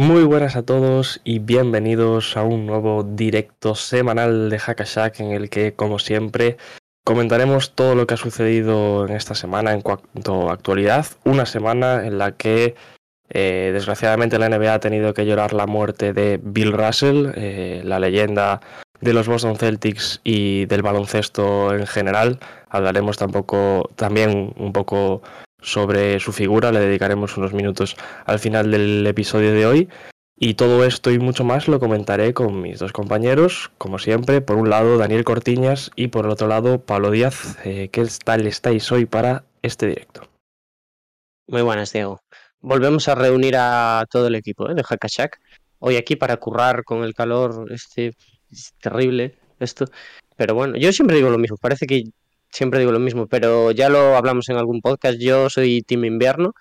Muy buenas a todos y bienvenidos a un nuevo directo semanal de Hackashack en el que, como siempre, comentaremos todo lo que ha sucedido en esta semana en cuanto a actualidad. Una semana en la que eh, desgraciadamente la NBA ha tenido que llorar la muerte de Bill Russell, eh, la leyenda de los Boston Celtics y del baloncesto en general. Hablaremos tampoco, también un poco sobre su figura, le dedicaremos unos minutos al final del episodio de hoy. Y todo esto y mucho más lo comentaré con mis dos compañeros, como siempre, por un lado Daniel Cortiñas y por el otro lado Pablo Díaz. Eh, ¿Qué tal estáis hoy para este directo? Muy buenas, Diego volvemos a reunir a todo el equipo ¿eh? de Hackashack. Hoy aquí para currar con el calor, este es terrible esto. Pero bueno, yo siempre digo lo mismo, parece que siempre digo lo mismo, pero ya lo hablamos en algún podcast. Yo soy Team Invierno.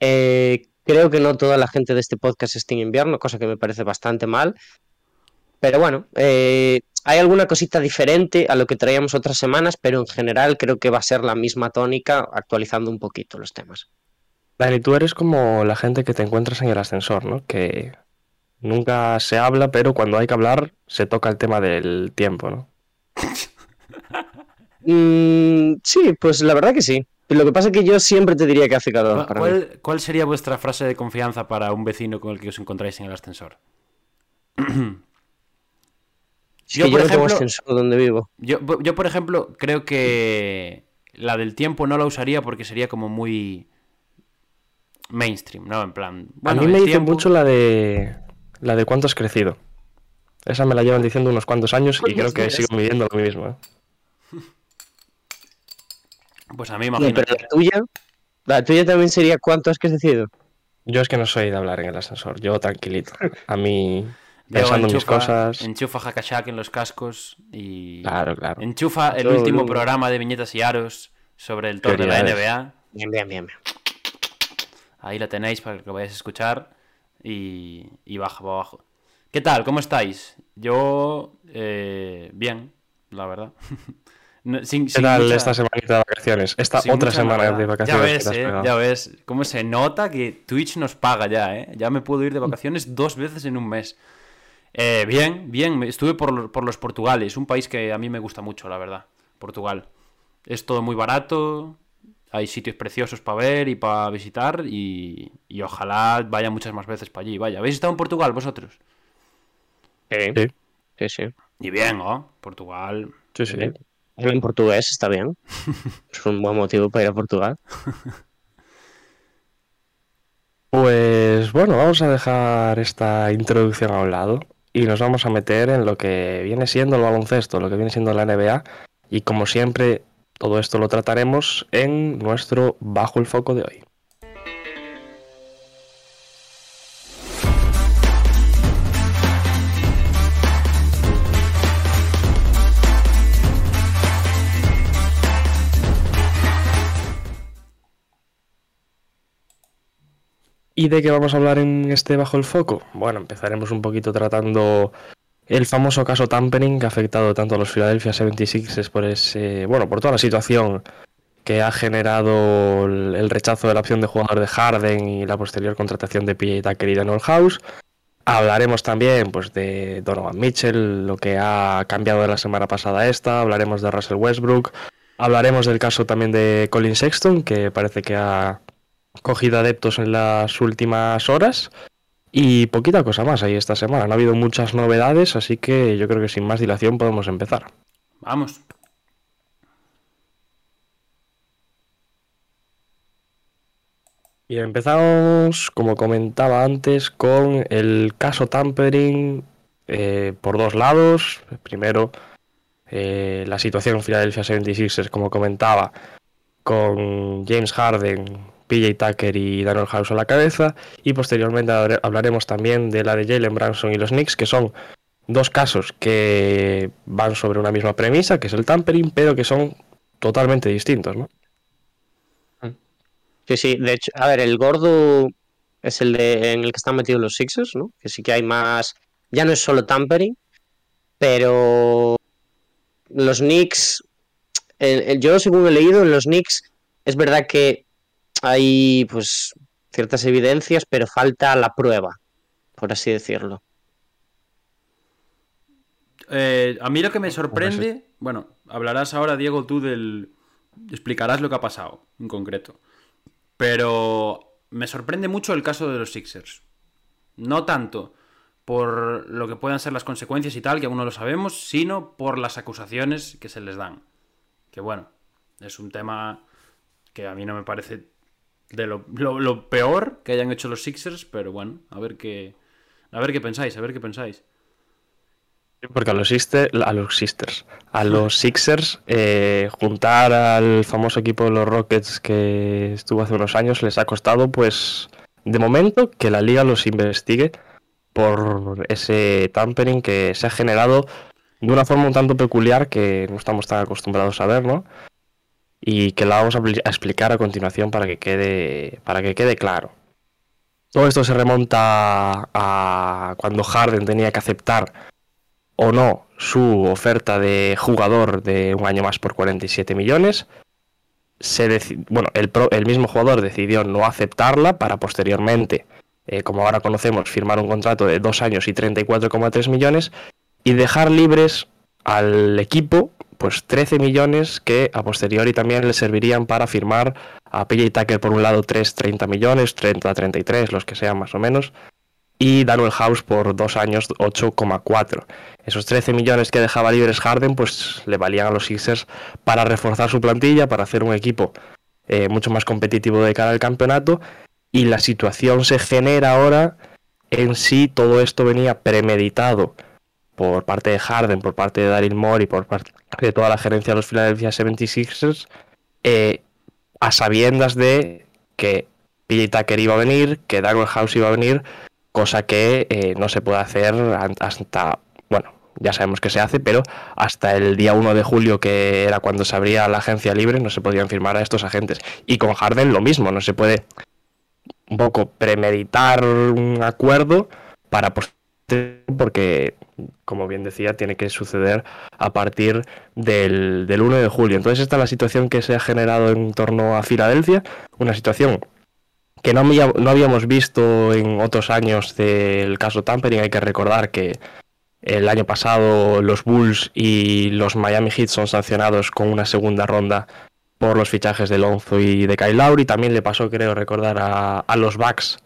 Eh, creo que no toda la gente de este podcast es Team Invierno, cosa que me parece bastante mal. Pero bueno, eh, hay alguna cosita diferente a lo que traíamos otras semanas, pero en general creo que va a ser la misma tónica, actualizando un poquito los temas. Dani, tú eres como la gente que te encuentras en el ascensor, ¿no? Que nunca se habla, pero cuando hay que hablar se toca el tema del tiempo, ¿no? Mm, sí, pues la verdad que sí. Lo que pasa es que yo siempre te diría que hace calor. ¿Cuál, ¿Cuál, sería vuestra frase de confianza para un vecino con el que os encontráis en el ascensor? yo, por ejemplo, ascensor donde vivo. Yo, yo, por ejemplo, creo que la del tiempo no la usaría porque sería como muy mainstream, ¿no? En plan. a mí me dice mucho la de. La de cuánto has crecido. Esa me la llevan diciendo unos cuantos años y creo que sigo midiendo lo mismo. ¿eh? Pues a mí imagino. pero la tuya. La tuya también sería cuánto has crecido. Yo es que no soy de hablar en el ascensor, yo tranquilito. A mí. Pensando en mis cosas. Enchufa Hakashak en los cascos y. Claro, claro. Enchufa el último programa de viñetas y aros sobre el tour de la NBA. Bien, bien, bien. Ahí la tenéis para que lo vayáis a escuchar y, y baja para abajo. ¿Qué tal? ¿Cómo estáis? Yo, eh, bien, la verdad. ¿Qué tal esta semanita de vacaciones? Esta otra semana de vacaciones. Ya ves, eh, ya ves. ¿Cómo se nota que Twitch nos paga ya, eh? Ya me puedo ir de vacaciones dos veces en un mes. Eh, bien, bien. Estuve por, por los Portugales, un país que a mí me gusta mucho, la verdad. Portugal. Es todo muy barato, hay sitios preciosos para ver y para visitar y, ojalá vaya muchas más veces para allí. Vaya, ¿habéis estado en Portugal vosotros? Sí, sí, sí. Y bien, ¿no? Portugal. Sí, sí. En portugués está bien. es un buen motivo para ir a Portugal. Pues bueno, vamos a dejar esta introducción a un lado y nos vamos a meter en lo que viene siendo el baloncesto, lo que viene siendo la NBA. Y como siempre, todo esto lo trataremos en nuestro Bajo el Foco de hoy. ¿Y de qué vamos a hablar en este Bajo el Foco? Bueno, empezaremos un poquito tratando el famoso caso tampering que ha afectado tanto a los Philadelphia 76ers por ese, bueno, por toda la situación que ha generado el rechazo de la opción de jugador de Harden y la posterior contratación de PJ Tucker y de House. Hablaremos también pues, de Donovan Mitchell, lo que ha cambiado de la semana pasada a esta. Hablaremos de Russell Westbrook. Hablaremos del caso también de Colin Sexton, que parece que ha cogido adeptos en las últimas horas. Y poquita cosa más ahí esta semana. No ha habido muchas novedades, así que yo creo que sin más dilación podemos empezar. Vamos. Y empezamos, como comentaba antes, con el caso tampering eh, por dos lados. Primero, eh, la situación en Philadelphia 76ers, como comentaba, con James Harden PJ Tucker y Daniel House a la cabeza. Y posteriormente hablaremos también de la de Jalen Branson y los Knicks, que son dos casos que van sobre una misma premisa, que es el tampering, pero que son totalmente distintos, ¿no? Sí, sí, de hecho, a ver, el gordo es el de en el que están metidos los Sixers, ¿no? Que sí que hay más, ya no es solo tampering, pero los Knicks, yo según he leído, en los Knicks es verdad que hay pues ciertas evidencias, pero falta la prueba, por así decirlo. Eh, a mí lo que me sorprende, bueno, hablarás ahora, Diego, tú del... explicarás lo que ha pasado en concreto. Pero me sorprende mucho el caso de los Sixers. No tanto por lo que puedan ser las consecuencias y tal, que aún no lo sabemos, sino por las acusaciones que se les dan. Que bueno, es un tema que a mí no me parece de lo, peor que hayan hecho los Sixers, pero bueno, a ver qué, a ver qué pensáis, a ver qué pensáis. Porque a los, a los a los Sixers, eh, juntar al famoso equipo de los Rockets que estuvo hace unos años les ha costado, pues, de momento, que la liga los investigue por ese tampering que se ha generado de una forma un tanto peculiar que no estamos tan acostumbrados a ver, ¿no? Y que la vamos a, explicar a continuación para que quede, para que quede claro. Todo esto se remonta a cuando Harden tenía que aceptar o no su oferta de jugador de un año más por 47 millones. Se bueno, el, el mismo jugador decidió no aceptarla para posteriormente eh, como ahora conocemos, firmar un contrato de dos años y 34,3 millones y dejar libres al equipo pues 13 millones que a posteriori también le servirían para firmar a PJ Tucker por un lado 3, 30 millones, 30, 33, los que sean más o menos, y Daniel House por dos años 8,4. Esos 13 millones que dejaba libres Harden pues le valían a los Sixers para reforzar su plantilla, para hacer un equipo eh, mucho más competitivo de cara al campeonato y la situación se genera ahora en sí todo esto venía premeditado por parte de Harden, por parte de Daryl Moore y por parte de toda la gerencia de los Philadelphia 76ers eh, a sabiendas de que PJ Tucker iba a venir, que Daniel House iba a venir, cosa que eh, no se puede hacer hasta, bueno, ya sabemos que se hace, pero hasta el día 1 de julio, que era cuando se abría la agencia libre, no se podían firmar a estos agentes. Y con Harden lo mismo, no se puede un poco premeditar un acuerdo para porque como bien decía tiene que suceder a partir del, 1 de julio entonces esta es la situación que se ha generado en torno a Filadelfia una situación que no, no habíamos visto en otros años del caso Tampering hay que recordar que el año pasado los Bulls y los Miami Heat son sancionados con una segunda ronda por los fichajes de Lonzo y de Kyle Lowry. También le pasó, creo recordar, a, los Bucks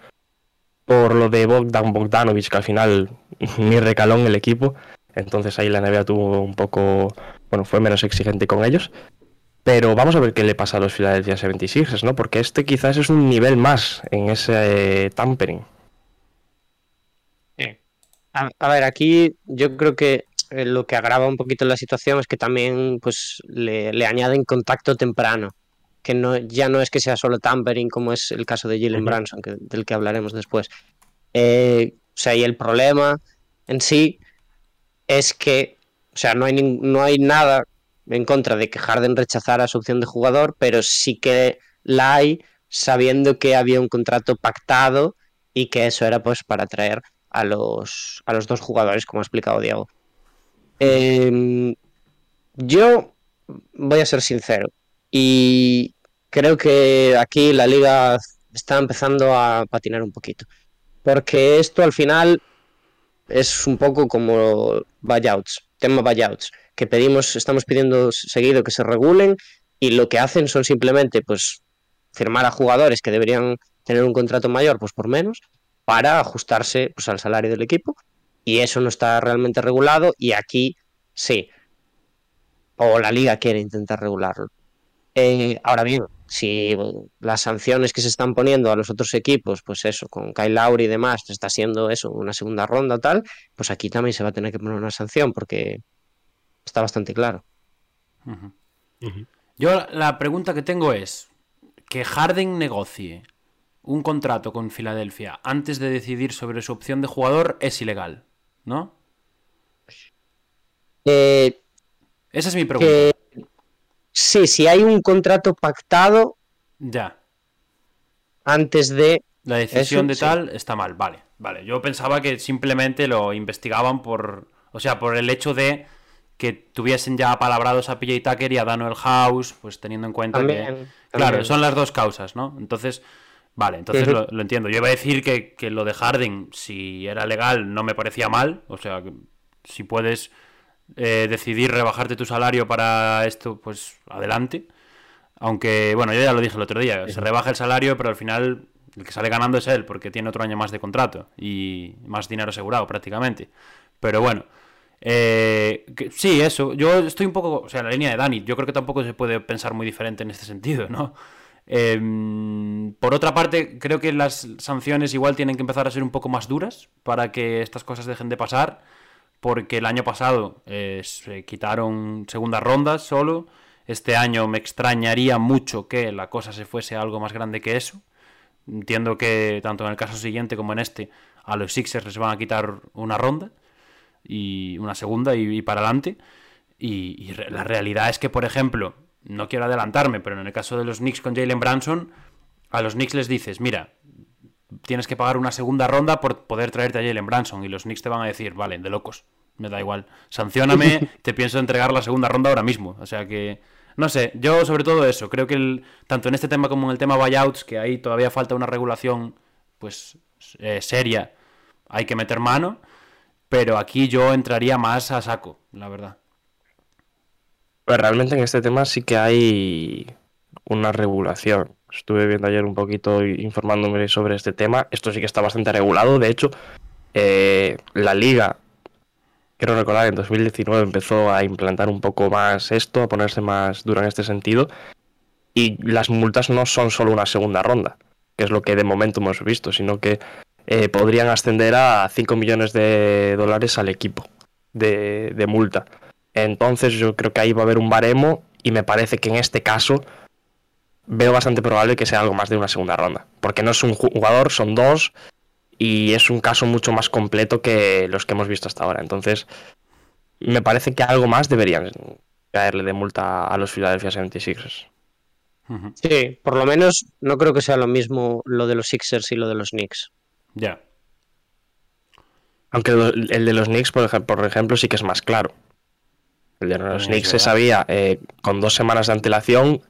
por lo de Bogdan Bogdanovich, que al final ni recaló en el equipo. Entonces ahí la NBA tuvo un poco, bueno, fue menos exigente con ellos. Pero vamos a ver qué le pasa a los Philadelphia 76ers, ¿no? Porque este quizás es un nivel más en ese eh, tampering. a, ver, aquí yo creo que eh, lo que agrava un poquito la situación es que también pues le, añaden contacto temprano, que no, ya no es que sea solo tampering como es el caso de Jalen Branson, del que hablaremos después. Eh, o sea, y el problema en sí es que, o sea, no hay, no hay nada en contra de que Harden rechazara su opción de jugador, pero sí que la hay sabiendo que había un contrato pactado y que eso era pues para traer a los, a los dos jugadores, como ha explicado Diego. Em, yo voy a ser sincero y creo que aquí la liga está empezando a patinar un poquito. Porque esto al final es un poco como buyouts, tema buyouts, que pedimos, estamos pidiendo seguido que se regulen y lo que hacen son simplemente pues firmar a jugadores que deberían tener un contrato mayor pues por menos para ajustarse pues, al salario del equipo y eso no está realmente regulado y aquí sí. O la liga quiere intentar regularlo. Eh, ahora bien, si las sanciones que se están poniendo a los otros equipos, pues eso, con Kyle Lowry y demás, está siendo eso, una segunda ronda tal, pues aquí también se va a tener que poner una sanción porque está bastante claro. Yo la pregunta que tengo es, que Harden negocie un contrato con Filadelfia antes de decidir sobre su opción de jugador es ilegal, ¿no? Eh, Esa es mi pregunta. que- sí, si hay un contrato pactado Ya. antes de. La decisión Eso, de sí. tal está mal, vale, vale. Yo pensaba que simplemente lo investigaban por, o sea, por el hecho de que tuviesen ya apalabrados a PJ Tucker y a Daniel House, pues teniendo en cuenta que, También, claro, son las dos causas, ¿no? Entonces, vale, entonces lo entiendo. Yo iba a decir que, que lo de Harden, si era legal, no me parecía mal, o sea, que si puedes eh, decidir rebajarte tu salario para esto, pues adelante. Aunque, bueno, yo ya lo dije el otro día, se rebaja el salario, pero al final el que sale ganando es él, porque tiene otro año más de contrato y más dinero asegurado prácticamente. Pero bueno, eh, que- sí, eso. Yo estoy un poco, o sea, en la línea de Dani, yo creo que tampoco se puede pensar muy diferente en este sentido, ¿no? Em, por otra parte, creo que las sanciones igual tienen que empezar a ser un poco más duras para que estas cosas dejen de pasar, porque el año pasado eh, se quitaron segundas rondas solo. Este año me extrañaría mucho que la cosa se fuese algo más grande que eso. Entiendo que tanto en el caso siguiente como en este, a los Sixers les van a quitar una ronda y una segunda y, para adelante. Y, la realidad es que, por ejemplo, no quiero adelantarme, pero en el caso de los Knicks con Jalen Branson, a los Knicks les dices, mira, tienes que pagar una segunda ronda por poder traerte a Jalen Branson. Y los Knicks te van a decir, vale, de locos, me da igual. Sancióname, te pienso entregar la segunda ronda ahora mismo. O sea que, no sé, yo sobre todo eso, creo que el- tanto en este tema como en el tema buyouts, que ahí todavía falta una regulación pues eh, seria, hay que meter mano. Pero aquí yo entraría más a saco, la verdad. Pues realmente en este tema sí que hay una regulación. Estuve viendo ayer un poquito informándome sobre este tema. Esto sí que está bastante regulado. De hecho, eh, la liga, quiero recordar, en 2019 empezó a implantar un poco más esto, a ponerse más dura en este sentido. Y las multas no son solo una segunda ronda, que es lo que de momento hemos visto, sino que eh, podrían ascender a 5 millones de dólares al equipo de, de multa. Entonces yo creo que ahí va a haber un baremo y me parece que en este caso veo bastante probable que sea algo más de una segunda ronda. Porque no es un ju- jugador, son dos y es un caso mucho más completo que los que hemos visto hasta ahora. Entonces me parece que algo más deberían caerle de multa a los Philadelphia 76ers. Ujú. Sí, por lo menos no creo que sea lo mismo lo de los Sixers y lo de los Knicks. Ya. Aunque lo- el de los Knicks, por ej- por ejemplo, sí que es más claro. El de los Knicks se sabía eh, con dos semanas de antelación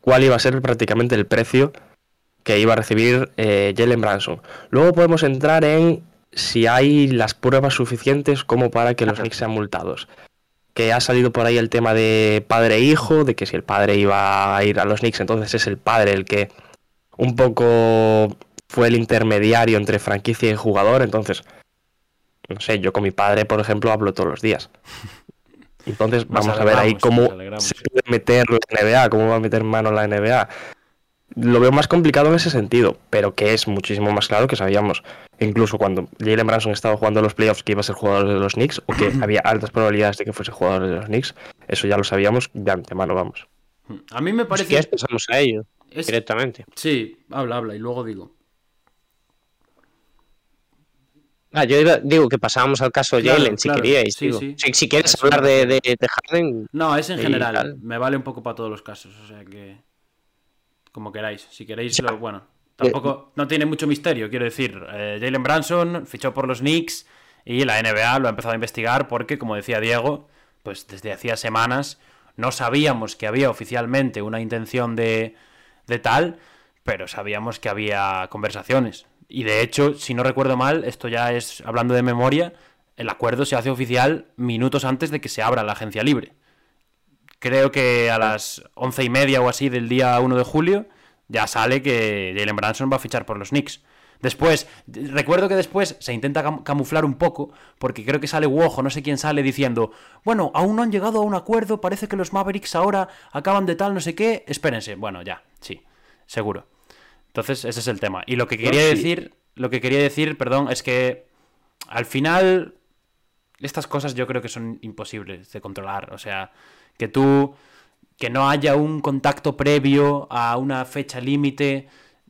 cuál iba a ser prácticamente el precio que iba a recibir eh, Jalen Branson. Luego podemos entrar en si hay las pruebas suficientes como para que los Knicks sean multados. Que ha salido por ahí el tema de padre-hijo, de que si el padre iba a ir a los Knicks, entonces es el padre el que un poco fue el intermediario entre franquicia y jugador. Entonces, no sé, yo con mi padre, por ejemplo, hablo todos los días. Entonces, vamos a ver ahí cómo se puede meter la NBA, cómo va a meter mano la NBA. Lo veo más complicado en ese sentido, pero que es muchísimo más claro que sabíamos, incluso cuando Jalen Branson estaba jugando los playoffs, que iba a ser jugador de los Knicks, o que había altas probabilidades de que fuese jugador de los Knicks, eso ya lo sabíamos de antemano, vamos. A mí me Si parece... quieres pasamos a ello es- directamente. Sí, habla, habla y luego digo. Ah, yo iba- digo que pasábamos al caso de Claro, Jalen, si claro. queríais. Sí, digo. sí. Si, si quieres hablar de, refiero. de, de Harden, No, es en general. tal. Me vale un poco para todos los casos. O sea que. Como queráis. Si queréis, lo, bueno. Tampoco. No tiene mucho misterio. Quiero decir, eh, Jalen Branson fichó por los Knicks y la NBA lo ha empezado a investigar porque, como decía Diego, pues desde hacía semanas no sabíamos que había oficialmente una intención de, de tal, pero sabíamos que había conversaciones. Y de hecho, si no recuerdo mal, esto ya es hablando de memoria, el acuerdo se hace oficial minutos antes de que se abra la agencia libre. Creo que a las once y media o así del día 1 de julio ya sale que Jalen Branson va a fichar por los Knicks. Después, recuerdo que después se intenta cam- camuflar un poco, porque creo que sale Wojo, no sé quién sale diciendo, bueno, aún no han llegado a un acuerdo, parece que los Mavericks ahora acaban de tal, no sé qué, espérense, bueno, ya, sí, seguro. Entonces, ese es el tema. Y lo que quería sí. decir, lo que quería decir, perdón, es que al final estas cosas yo creo que son imposibles de controlar. O sea, que tú que no haya un contacto previo a una fecha límite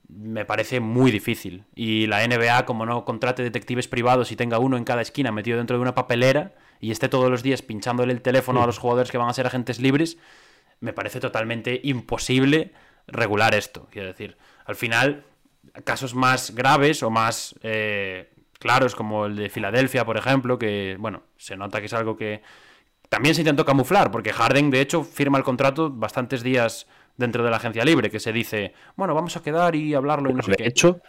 me parece muy difícil. Y la NBA, como no contrate detectives privados y tenga uno en cada esquina metido dentro de una papelera y esté todos los días pinchándole el teléfono a los jugadores que van a ser agentes libres, me parece totalmente imposible regular esto. Quiero decir, al final, casos más graves o más eh, claros, como el de Filadelfia, por ejemplo, que, bueno, se nota que es algo que también se intentó camuflar, porque Harden, de hecho, firma el contrato bastantes días dentro de la agencia libre, que se dice, bueno, vamos a quedar y hablarlo y no sé de qué. hecho,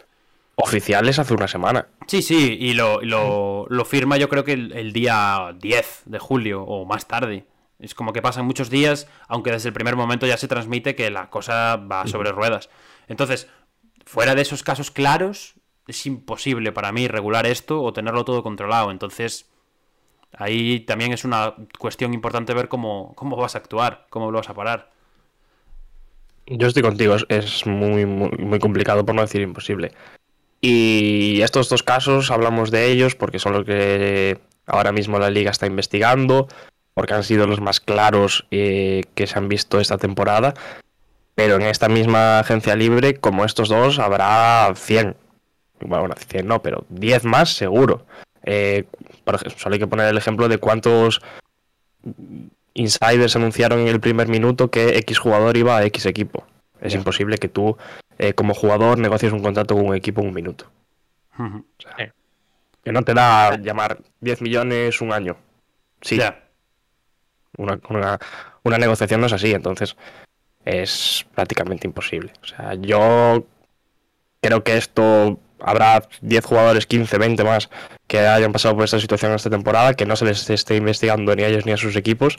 oficiales hace una semana. Sí, sí, y lo, lo, lo firma yo creo que el, el, día 10 de julio o más tarde. Es como que pasan muchos días, aunque desde el primer momento ya se transmite que la cosa va sobre ruedas. Entonces, fuera de esos casos claros, es imposible para mí regular esto o tenerlo todo controlado. Entonces, ahí también es una cuestión importante ver cómo, cómo vas a actuar, cómo lo vas a parar. Yo estoy contigo, es muy, muy, complicado, por no decir imposible. Y estos dos casos hablamos de ellos porque son los que ahora mismo la liga está investigando, porque han sido los más claros eh, que se han visto esta temporada. Pero en esta misma agencia libre, como estos dos, habrá 100. Bueno, 100 no, pero 10 más seguro. Eh, por ejemplo, solo hay que poner el ejemplo de cuántos insiders anunciaron en el primer minuto que X jugador iba a X equipo. Es yeah. imposible que tú, eh, como jugador, negocies un contrato con un equipo en un minuto. Uh -huh. o sea, que no te da llamar 10 millones un año. Sí. Yeah. Una, una, una, negociación no es así, entonces es prácticamente imposible. O sea, yo creo que esto habrá 10 jugadores, 15, 20 más que hayan pasado por esta situación esta temporada, que no se les esté investigando ni a ellos ni a sus equipos,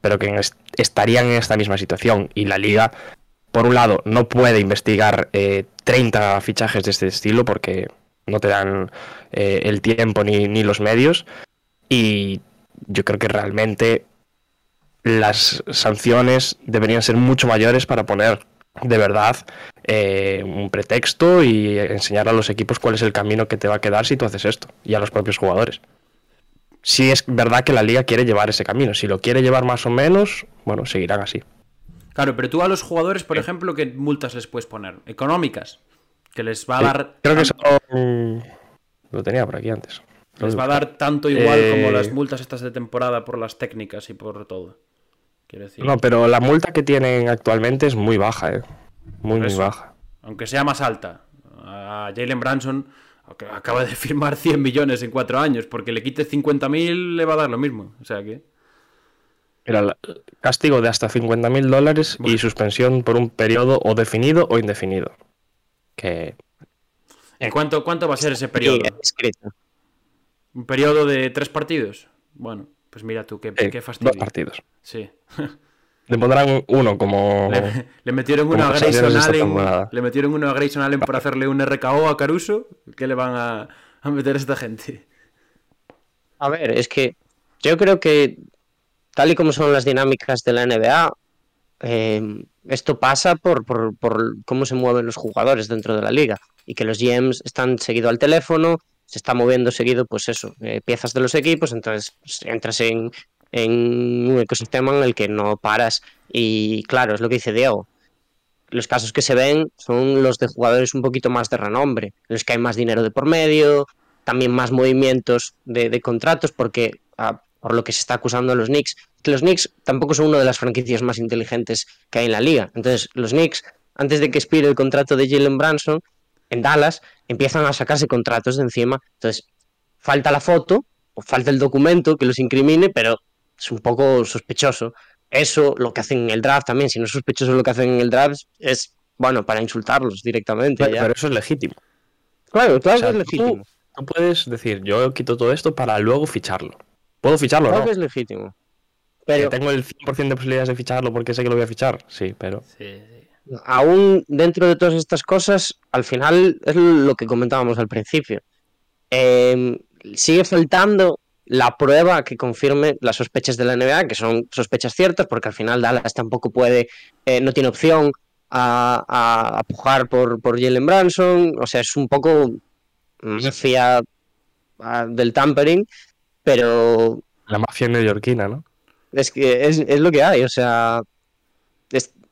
pero que est estarían en esta misma situación. Y la liga, por un lado, no puede investigar eh, 30 fichajes de este estilo porque no te dan eh, el tiempo ni, ni los medios. Y yo creo que realmente las sanciones deberían ser mucho mayores para poner de verdad eh, un pretexto y enseñar a los equipos cuál es el camino que te va a quedar si tú haces esto y a los propios jugadores. Si es verdad que la liga quiere llevar ese camino, si lo quiere llevar más o menos, bueno, seguirán así. Claro, pero tú a los jugadores, por ejemplo, ¿qué multas les puedes poner? ¿Económicas? Que les va a Sí, dar. Creo que son... Lo tenía por aquí antes. Les va a dar tanto igual Eh, como las multas estas de temporada por las técnicas y por todo. Quiero decir. No, pero la multa que tienen actualmente es muy baja, ¿eh? Muy, muy baja. Aunque sea más alta. A Jalen Branson ac- acaba de firmar 100 millones en cuatro años. Porque le quite 50.000 le va a dar lo mismo. O sea que. Era castigo de hasta 50.000 dólares y suspensión por un periodo o definido o indefinido. Que ¿En cuánto, cuánto va a ser ese periodo? Sí. ¿Un periodo de tres partidos? Bueno, pues mira tú, qué, eh, qué fastidio. dos partidos. Sí. Le pondrán uno como. Le, le metieron uno a Grayson Allen. Le metieron uno a Grayson Allen por hacerle un RKO a Caruso. ¿Qué le van a, a meter a esta gente? A ver, es que yo creo que tal y como son las dinámicas de la NBA, eh, esto pasa por, por, por cómo se mueven los jugadores dentro de la liga y que los GMs están seguido al teléfono, se está moviendo seguido, pues eso, eh, piezas de los equipos, entonces pues, entras en, un ecosistema en el que no paras y claro, es lo que dice Diego. Los casos que se ven son los de jugadores un poquito más de renombre, en los que hay más dinero de por medio, también más movimientos de, contratos, porque ah, por lo que se está acusando a los Knicks, los Knicks tampoco son una de las franquicias más inteligentes que hay en la liga. Entonces, los Knicks, antes de que expire el contrato de Jalen Branson, en Dallas, empiezan a sacarse contratos de encima. Entonces, falta la foto, o falta el documento que los incrimine, pero es un poco sospechoso. Eso, lo que hacen en el draft también, si no es sospechoso lo que hacen en el draft, es, bueno, para insultarlos directamente. Pero, ya. pero eso es legítimo. Claro, claro O sea, que es tú- legítimo. Tú puedes decir, yo quito todo esto para luego ficharlo. ¿Puedo ficharlo Claro no? que es legítimo. Que Pero tengo el 100% de posibilidades de ficharlo porque sé que lo voy a fichar. Sí, pero. Sí. Aún dentro de todas estas cosas, al final es lo que comentábamos al principio. Eh, sigue faltando la prueba que confirme las sospechas de la NBA, que son sospechas ciertas, porque al final Dallas tampoco puede, eh, no tiene opción a, a, a pujar por, por Jalen Branson, o sea, es un poco mafia ah, del tampering, pero La mafia neoyorquina, ¿no? es que es, es lo que hay, o sea,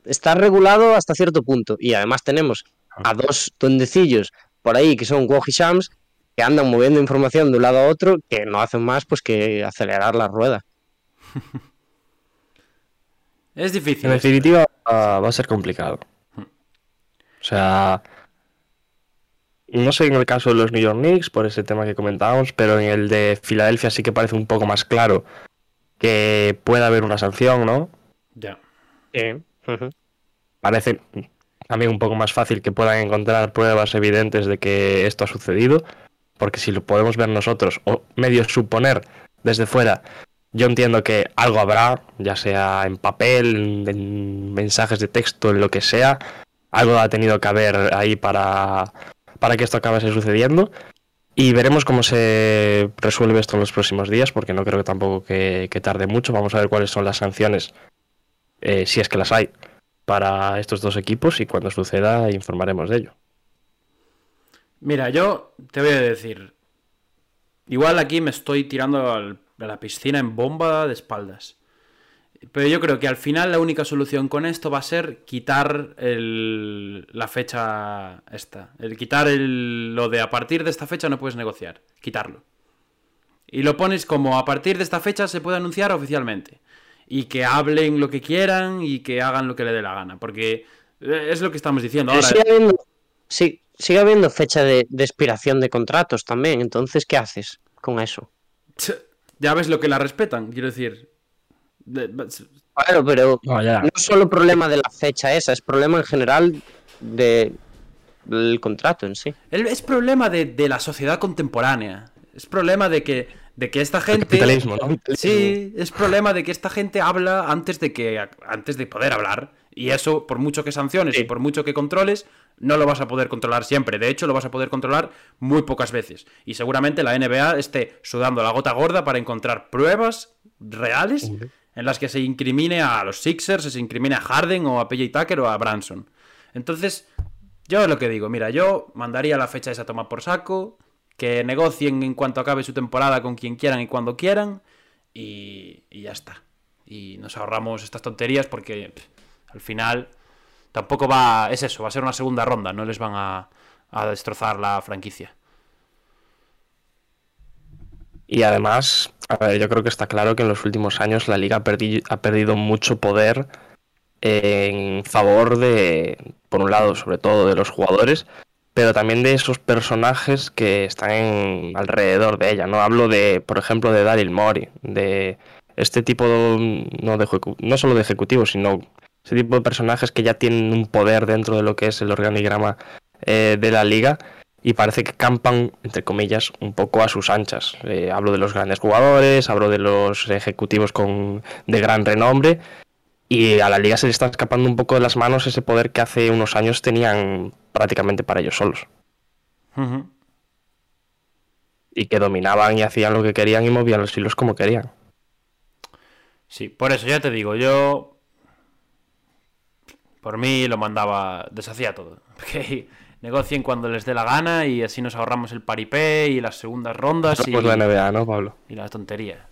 está regulado hasta cierto punto. Y además tenemos a dos tondecillos por ahí que son Woj y Shams que andan moviendo información de un lado a otro que no hacen más pues que acelerar la rueda. es difícil. En definitiva, va a ser complicado. Hmm. O sea, no sé en el caso de los New York Knicks, por ese tema que comentábamos, pero en el de Filadelfia sí que parece un poco más claro que puede haber una sanción, ¿no? Ya. Parece también un poco más fácil que puedan encontrar pruebas evidentes de que esto ha sucedido, porque si lo podemos ver nosotros o medio suponer desde fuera, yo entiendo que algo habrá, ya sea en papel, en mensajes de texto, en lo que sea, algo ha tenido que haber ahí para, para que esto acabase sucediendo. Y veremos cómo se resuelve esto en los próximos días, porque no creo que tampoco que, tarde mucho. Vamos a ver cuáles son las sanciones, eh, si es que las hay, para estos dos equipos y cuando suceda informaremos de ello. Mira, yo te voy a decir, igual aquí me estoy tirando a la piscina en bomba de espaldas. Pero yo creo que al final la única solución con esto va a ser quitar la fecha esta. El quitar lo de a partir de esta fecha no puedes negociar. Quitarlo. Y lo pones como a partir de esta fecha se puede anunciar oficialmente. Y que hablen lo que quieran y que hagan lo que le dé la gana. Porque eh, es lo que estamos diciendo ahora. Sigue habiendo, sí, sigue habiendo fecha de, de expiración de contratos también. Entonces, ¿qué haces con eso? Ya ves lo que la respetan, quiero decir. Claro, pero no, es solo problema de la fecha esa, es problema en general de, del contrato en sí. Es problema de, la sociedad contemporánea. Es problema de que, de que esta gente. capitalismo, Sí, es problema de que esta gente habla antes de que. antes de poder hablar. Y eso, por mucho que sanciones y por mucho que controles, no lo vas a poder controlar siempre. De hecho, lo vas a poder controlar muy pocas veces. Y seguramente la NBA esté sudando la gota gorda para encontrar pruebas reales en las que se incrimine a los Sixers, se incrimine a Harden o a PJ Tucker o a Branson. Entonces, yo es lo que digo, mira, yo mandaría la fecha esa toma por saco, que negocien en cuanto acabe su temporada con quien quieran y cuando quieran, y, ya está. Y nos ahorramos estas tonterías porque al final tampoco va, es eso, va a ser una segunda ronda, no les van a, a destrozar la franquicia. Y además, a ver, yo creo que está claro que en los últimos años la liga ha, perdido mucho poder en favor de, por un lado, sobre todo de los jugadores, pero también de esos personajes que están alrededor de ella. No hablo de, por ejemplo, de Daryl Mori, de este tipo, no, de, no solo de ejecutivos, sino ese tipo de personajes que ya tienen un poder dentro de lo que es el organigrama eh, de la liga y parece que campan, entre comillas, un poco a sus anchas. Eh, hablo de los grandes jugadores, hablo de los ejecutivos con, de gran renombre y a la liga se le está escapando un poco de las manos ese poder que hace unos años tenían prácticamente para ellos solos. Y que dominaban y hacían lo que querían y movían los hilos como querían. Sí, por eso ya te digo, yo por mí lo mandaba, deshacía todo. negocien cuando les dé la gana y así nos ahorramos el paripé y las segundas rondas. y la NBA, ¿no, Pablo? Y la tontería.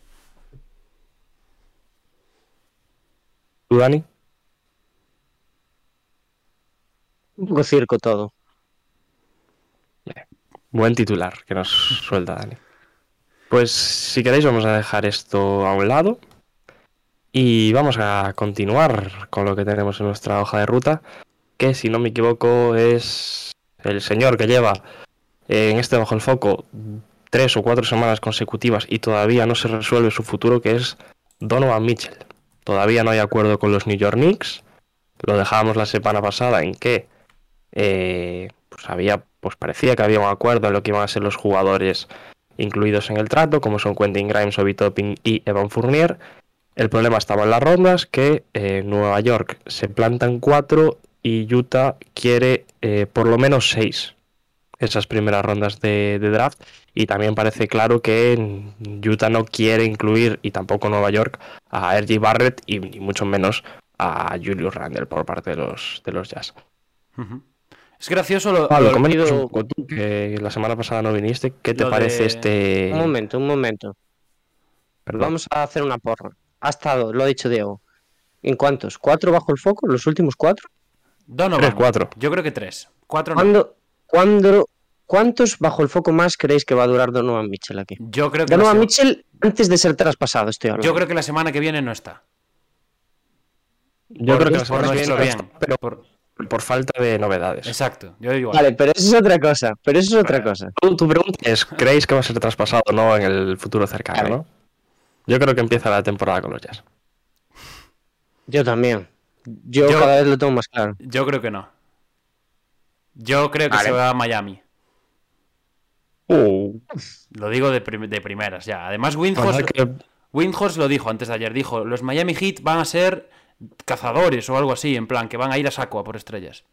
¿Tú, Dani? Un poco circo todo. Buen titular que nos suelta Dani. Pues si queréis vamos a dejar esto a un lado y vamos a continuar con lo que tenemos en nuestra hoja de ruta, que si no me equivoco es el señor que lleva eh, en este bajo el foco tres o cuatro semanas consecutivas y todavía no se resuelve su futuro, que es Donovan Mitchell. Todavía no hay acuerdo con los New York Knicks. Lo dejábamos la semana pasada en que eh, pues había, pues parecía que había un acuerdo en lo que iban a ser los jugadores incluidos en el trato, como son Quentin Grimes, Obi Topping y Evan Fournier. El problema estaba en las rondas, que eh, Nueva York se plantan cuatro y Utah quiere eh, por lo menos seis esas primeras rondas de, draft y también parece claro que Utah no quiere incluir y tampoco Nueva York a R.J. Barrett y, mucho menos a Julius Randle por parte de los, de los Jazz. Es gracioso lo, que la semana pasada no viniste. ¿Qué te parece este...? Un momento, un momento. Vamos a hacer una porra. Ha estado, lo ha dicho Diego. ¿En cuántos? ¿Cuatro bajo el foco? ¿Los últimos cuatro? Donovan. Tres, cuatro. Yo creo que tres. Cuatro no. ¿Cuándo, cuándo, ¿Cuántos bajo el foco más creéis que va a durar Donovan Mitchell aquí? Yo creo que Donovan Mitchell antes de ser traspasado, estoy hablando. Yo creo que la semana que viene no está. Yo creo que la semana que viene no bien. está, pero Por- por falta de novedades. Exacto. Yo igual. Vale, pero eso es otra cosa. Pero eso es otra Vale. cosa. Tu, tu pregunta es, ¿creéis que va a ser traspasado o no en el futuro cercano, Vale. no? Yo creo que empieza la temporada con los Jazz. Yo también. Yo, Yo- cada vez lo tengo más claro. Yo creo que no. Yo creo que Vale. se va a Miami. Uh, Lo digo de, prim- de primeras ya. Además, Windhorst, que Windhorst lo dijo antes de ayer. Dijo, los Miami Heat van a ser cazadores o algo así, en plan, que van a ir a saco a por estrellas.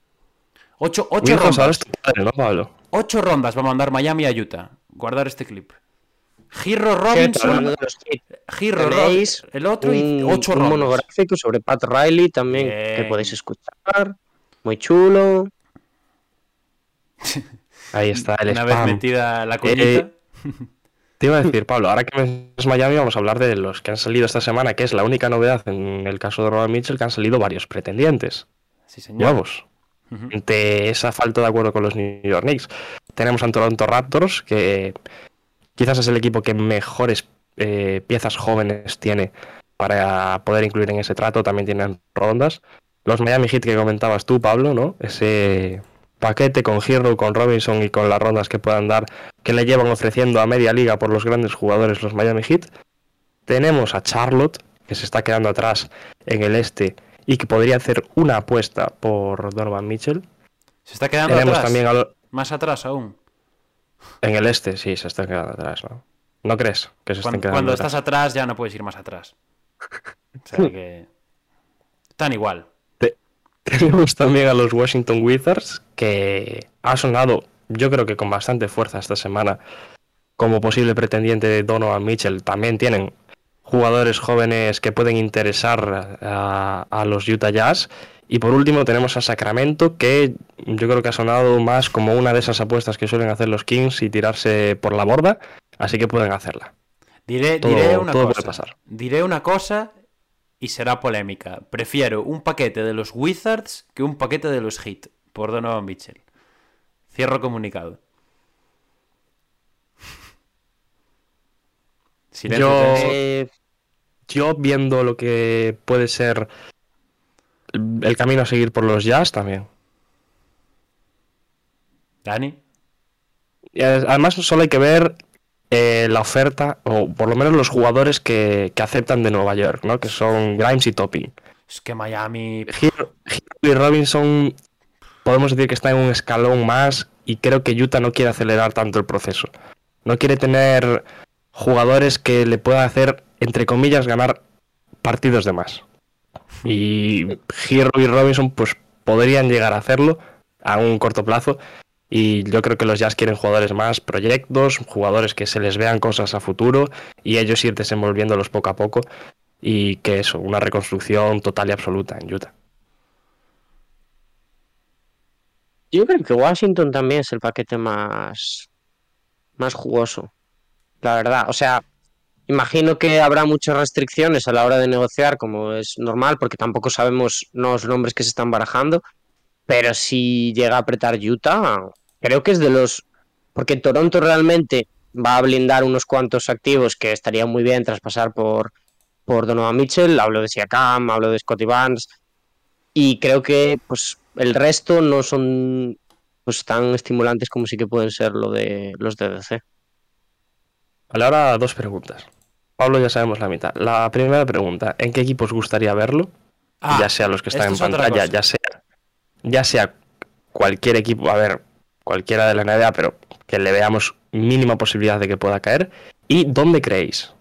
Ocho, rondas. padre, ¿no, Pablo? Ocho rondas va a mandar Miami a Utah. Guardar este clip. Giro Robinson. Giro Robinson. El otro y un, ocho un rondas. monográfico sobre Pat Riley también que podéis escuchar. Muy chulo. Ahí está el Una vez metida la cuñita. Eh, Te iba a decir, Pablo, ahora que es Miami, vamos a hablar de los que han salido esta semana, que es la única novedad en el caso de Roman Mitchell, que han salido varios pretendientes sí, señor. nuevos. Ante esa falta de acuerdo con los New York Knicks. Tenemos a Toronto Raptors, que quizás es el equipo que mejores eh, piezas jóvenes tiene para poder incluir en ese trato. También tienen rondas. Los Miami Heat que comentabas tú, Pablo, ¿no? Ese paquete con Hero, con Robinson y con las rondas que puedan dar, que le llevan ofreciendo a media liga por los grandes jugadores los Miami Heat. Tenemos a Charlotte, que se está quedando atrás en el este y que podría hacer una apuesta por Donovan Mitchell. Se está quedando Tenemos atrás. también a Más atrás aún. en el este, sí, se está quedando atrás, ¿no? ¿No crees que se estén Cuando, quedando cuando atrás? estás atrás ya no puedes ir más atrás. O sea que. Están igual. Tenemos también a los Washington Wizards, que ha sonado, yo creo que con bastante fuerza esta semana, como posible pretendiente de Donovan Mitchell. También tienen jugadores jóvenes que pueden interesar a, a los Utah Jazz. Y por último tenemos a Sacramento, que yo creo que ha sonado más como una de esas apuestas que suelen hacer los Kings y tirarse por la borda, así que pueden hacerla. Diré, Todo- diré una todo cosa. puede pasar. Diré una cosa y será polémica. Prefiero un paquete de los Wizards que un paquete de los Heat por Donovan Mitchell. Cierro comunicado. Silencio Yo-. Eh, Yo viendo lo que puede ser el camino a seguir por los Jazz también. Dani. Además solo hay que ver eh, la oferta, o por lo menos los jugadores que, que aceptan de Nueva York, ¿no? Que son Grimes y Topping. Es que Miami. Hero, Hero y Robinson podemos decir que está en un escalón más y creo que Utah no quiere acelerar tanto el proceso. No quiere tener jugadores que le puedan hacer, entre comillas, ganar partidos de más. Y Hero y Robinson pues podrían llegar a hacerlo a un corto plazo. Y yo creo que los Jazz quieren jugadores más proyectos, jugadores que se les vean cosas a futuro y ellos ir desenvolviéndolos poco a poco. Y que eso, una reconstrucción total y absoluta en Utah. yo creo que Washington también es el paquete más, más jugoso. La verdad. O sea, imagino que habrá muchas restricciones a la hora de negociar, como es normal, porque tampoco sabemos los nombres que se están barajando. Pero si llega a apretar Utah, creo que es de los. Porque Toronto realmente va a blindar unos cuantos activos que estaría muy bien traspasar por, por Donovan Mitchell. Hablo de Siakam, hablo de Scotty Barnes. Y creo que pues el resto no son pues tan estimulantes como sí que pueden ser lo de los DDC. Vale, ahora dos preguntas. Pablo, ya sabemos la mitad. La primera pregunta, ¿en qué equipos gustaría verlo? Ah, ya sea los que están en es pantalla, ya sea, ya sea cualquier equipo, a ver, cualquiera de la NBA, pero que le veamos mínima posibilidad de que pueda caer. ¿Y dónde creéis?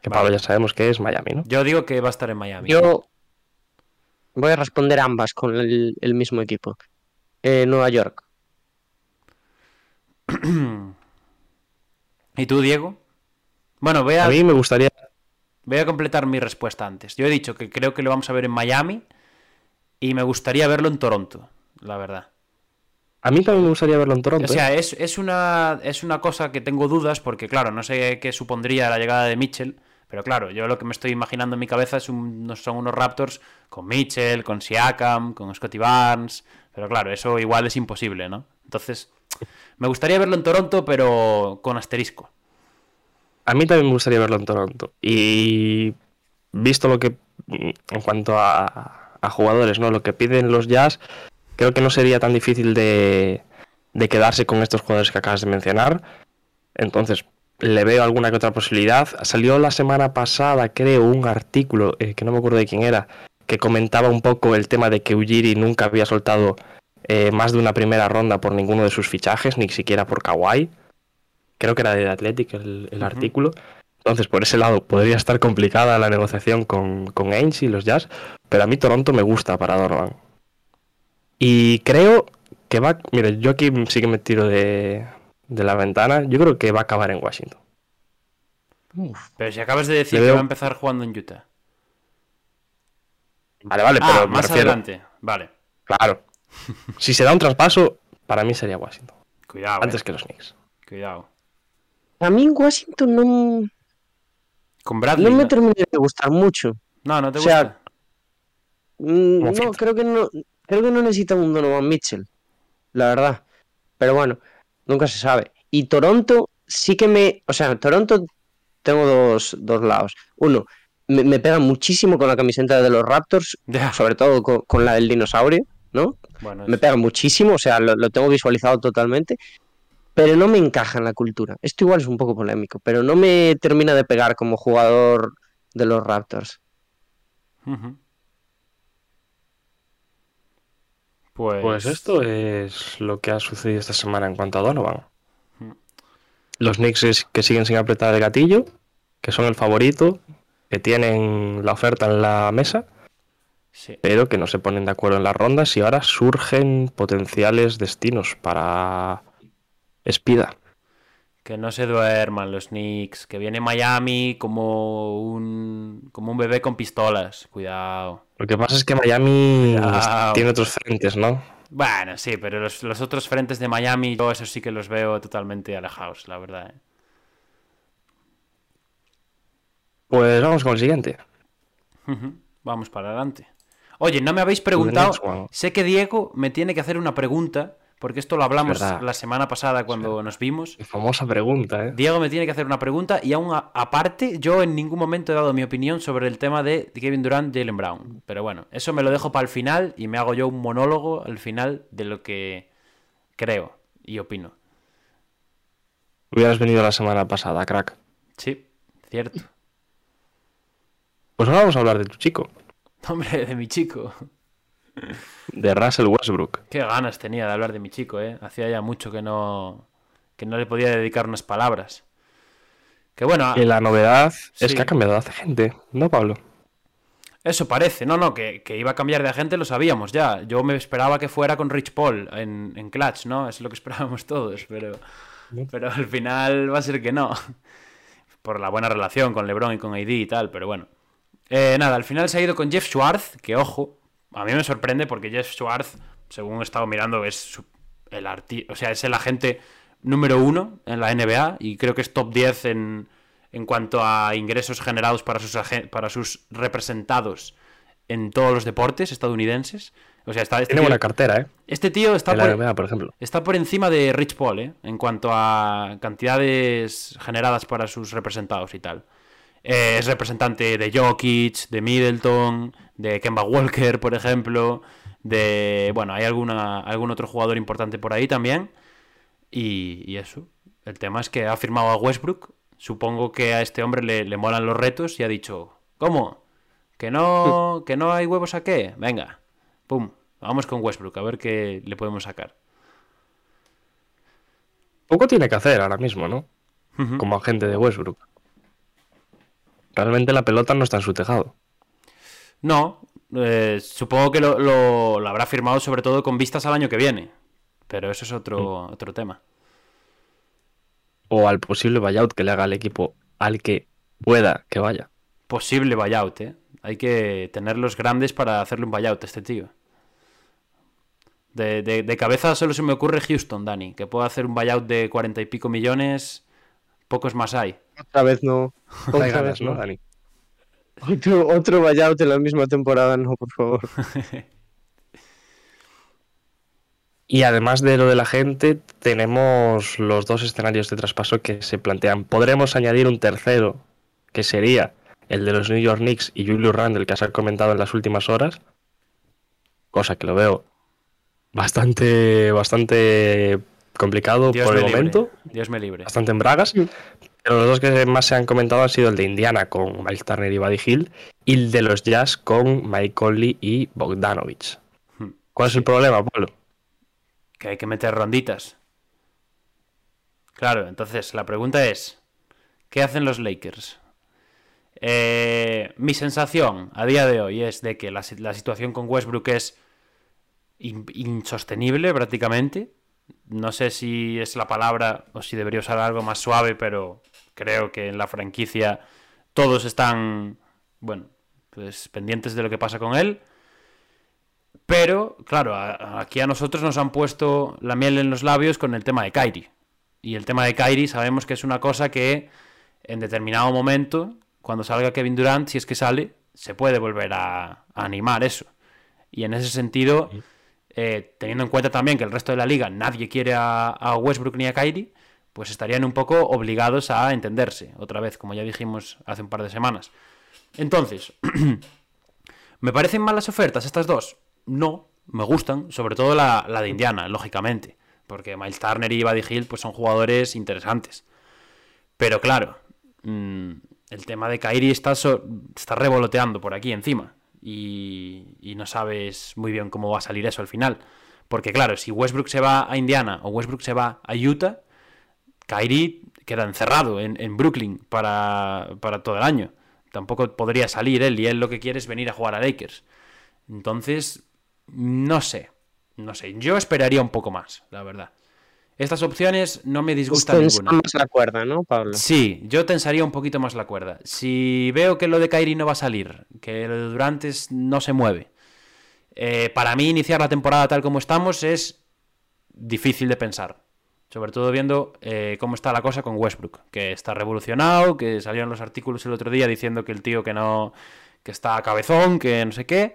Que Vale. Pablo ya sabemos que es Miami, ¿no? Yo digo que va a estar en Miami. Yo voy a responder ambas con el, el mismo equipo. Eh, Nueva York. ¿Y tú, Diego? Bueno, voy a, A mí me gustaría, voy a completar mi respuesta antes. Yo he dicho que creo que lo vamos a ver en Miami y me gustaría verlo en Toronto, la verdad. A mí también me gustaría verlo en Toronto. O sea, ¿eh? es, es una, es una cosa que tengo dudas porque, claro, no sé qué supondría la llegada de Mitchell, Pero claro, yo lo que me estoy imaginando en mi cabeza es un, son unos Raptors con Mitchell, con Siakam, con Scotty Barnes. Pero claro, eso igual es imposible, ¿no? Entonces, me gustaría verlo en Toronto, pero con asterisco. A mí también me gustaría verlo en Toronto. Y visto lo que, en cuanto a, a jugadores, ¿no? Lo que piden los Jazz, creo que no sería tan difícil de, de quedarse con estos jugadores que acabas de mencionar. Entonces, le veo alguna que otra posibilidad. Salió la semana pasada, creo, un artículo, eh, que no me acuerdo de quién era, que comentaba un poco el tema de que Ujiri nunca había soltado eh, más de una primera ronda por ninguno de sus fichajes, ni siquiera por Kawhi. Creo que era de Athletic el, artículo. Entonces, por ese lado, podría estar complicada la negociación con, con Ainge y los Jazz, pero a mí Toronto me gusta para Donovan. Y creo que va. Mire, yo aquí sí que me tiro de, de la ventana, yo creo que va a acabar en Washington. Pero si acabas de decir que va a empezar jugando en Utah. Vale, vale, ah, pero más adelante. Vale. Claro. si se da un traspaso, para mí sería Washington. Cuidado. Antes eh. que los Knicks. Cuidado. A mí Washington no. Con Bradley. No me termina de gustar mucho. No, no te o sea, gusta. mm, no, creo que no. Creo que no necesitan un Donovan Mitchell. La verdad. Pero bueno, nunca se sabe. Y Toronto sí que me. O sea, Toronto tengo dos, dos lados. Uno, me, me, pega muchísimo con la camiseta de los Raptors, sobre todo con, con la del dinosaurio, ¿no? Bueno, Me pega muchísimo, o sea, lo, lo tengo visualizado totalmente. Pero no me encaja en la cultura. Esto igual es un poco polémico, pero no me termina de pegar como jugador de los Raptors. Pues... Pues esto es lo que ha sucedido esta semana en cuanto a Donovan. Mm. Los Knicks que siguen sin apretar el gatillo, que son el favorito, que tienen la oferta en la mesa, Sí. pero que no se ponen de acuerdo en las rondas y ahora surgen potenciales destinos para Espida. Que no se duerman los Knicks. Que viene Miami como un, como un bebé con pistolas. Cuidado. Lo que pasa es que Miami Cuidado. tiene otros frentes, ¿no? Bueno, sí, pero los, los otros frentes de Miami, yo eso sí que los veo totalmente alejados, la verdad. ¿eh? Pues vamos con el siguiente. Vamos para adelante. Oye, no me habéis preguntado. one. Sé que Diego me tiene que hacer una pregunta, porque esto lo hablamos la semana pasada cuando nos vimos. Famosa pregunta, ¿eh? Diego me tiene que hacer una pregunta y aún a- aparte yo en ningún momento he dado mi opinión sobre el tema de Kevin Durant, Jalen Brown. Pero bueno, eso me lo dejo para el final y me hago yo un monólogo al final de lo que creo y opino. Hubieras venido la semana pasada, crack. Sí, cierto. Pues ahora vamos a hablar de tu chico, Hombre, de mi chico. De Russell Westbrook. Qué ganas tenía de hablar de mi chico, ¿eh? Hacía ya mucho que no, que no le podía dedicar unas palabras. Que bueno, Y la novedad es que ha cambiado de agente, ¿no, Pablo? eso parece. No, no, que, que iba a cambiar de agente lo sabíamos ya. Yo me esperaba que fuera con Rich Paul en, en Clutch, ¿no? Es lo que esperábamos todos, pero, pero al final va a ser que no. Por la buena relación con LeBron y con AD y tal, pero bueno. Eh, nada, al final se ha ido con Jeff Schwartz, que ojo, a mí me sorprende porque Jeff Schwartz, según he estado mirando, es el arti o sea, es el agente número uno en la NBA y creo que es top 10 en, en cuanto a ingresos generados para sus, para sus representados en todos los deportes estadounidenses. O sea, está, este, Tiene tío, buena cartera, ¿eh? este tío está por, NBA, por ejemplo. Está por encima de Rich Paul, ¿eh? En cuanto a cantidades generadas para sus representados y tal. Eh, es representante de Jokic, de Middleton, de Kemba Walker, por ejemplo. De. Bueno, hay alguna, algún otro jugador importante por ahí también. Y, y eso. El tema es que ha firmado a Westbrook. Supongo que a este hombre le, le molan los retos y ha dicho: ¿Cómo? ¿Que no, ¿Que no hay huevos a qué? Venga. Pum. Vamos con Westbrook, a ver qué le podemos sacar. Poco tiene que hacer ahora mismo, ¿no? Como agente de Westbrook. Realmente la pelota no está en su tejado. No, eh, supongo que lo, lo- lo habrá firmado sobre todo con vistas al año que viene. Pero eso es otro, otro tema. O al posible buyout que le haga al equipo al que pueda que vaya. Posible buyout, ¿eh? Hay que tenerlos grandes para hacerle un buyout a este tío. De, de- de cabeza solo se me ocurre Houston, Dani, que puede hacer un buyout de cuarenta y pico millones Pocos más hay. Otra vez no. Otra Hay vez ganas, ¿no, no. Dani? Otro, otro buyout en la misma temporada, no, por favor. Y además de lo de la gente, tenemos los dos escenarios de traspaso que se plantean. Podremos añadir un tercero, que sería el de los New York Knicks y Julius Randle, que has comentado en las últimas horas. Cosa que lo veo bastante, bastante complicado Dios por el libre. momento, Dios me libre. bastante en bragas. Pero los dos que más se han comentado han sido el de Indiana con Mike Turner y Buddy Hill y el de los Jazz con Mike Conley y Bogdanovich. Hmm. ¿Cuál es el problema, Pablo? Que hay que meter ronditas. Claro, entonces la pregunta es, ¿qué hacen los Lakers? Eh, mi sensación a día de hoy es de que la, si- la situación con Westbrook es in- insostenible prácticamente. No sé si es la palabra o si debería usar algo más suave, pero creo que en la franquicia todos están, bueno, pues pendientes de lo que pasa con él. Pero, claro, aquí a nosotros nos han puesto la miel en los labios con el tema de Kyrie. Y el tema de Kyrie sabemos que es una cosa que en determinado momento, cuando salga Kevin Durant, si es que sale, se puede volver a animar eso. Y en ese sentido, eh, teniendo en cuenta también que el resto de la liga nadie quiere a, Westbrook ni a Kyrie, pues estarían un poco obligados a entenderse, otra vez, como ya dijimos hace un par de semanas. Entonces, ¿me parecen malas ofertas estas dos? No, me gustan, sobre todo la, la de Indiana, lógicamente, porque Miles Turner y Buddy Hill pues, son jugadores interesantes. Pero claro, mm, el tema de Kyrie está, so- está revoloteando por aquí encima. Y, y no sabes muy bien cómo va a salir eso al final. Porque claro, si Westbrook se va a Indiana o Westbrook se va a Utah, Kyrie queda encerrado en, en Brooklyn para, para todo el año. Tampoco podría salir él y él lo que quiere es venir a jugar a Lakers. Entonces, no sé. No sé. Yo esperaría un poco más, la verdad. Estas opciones no me disgustan ninguna. más la cuerda, ¿no, Pablo? Sí, yo tensaría un poquito más la cuerda. Si veo que lo de Kyrie no va a salir, que lo de Durantes no se mueve, eh, para mí iniciar la temporada tal como estamos es difícil de pensar. Sobre todo viendo eh, cómo está la cosa con Westbrook, que está revolucionado, que salieron los artículos el otro día diciendo que el tío que no, que está cabezón, que no sé qué.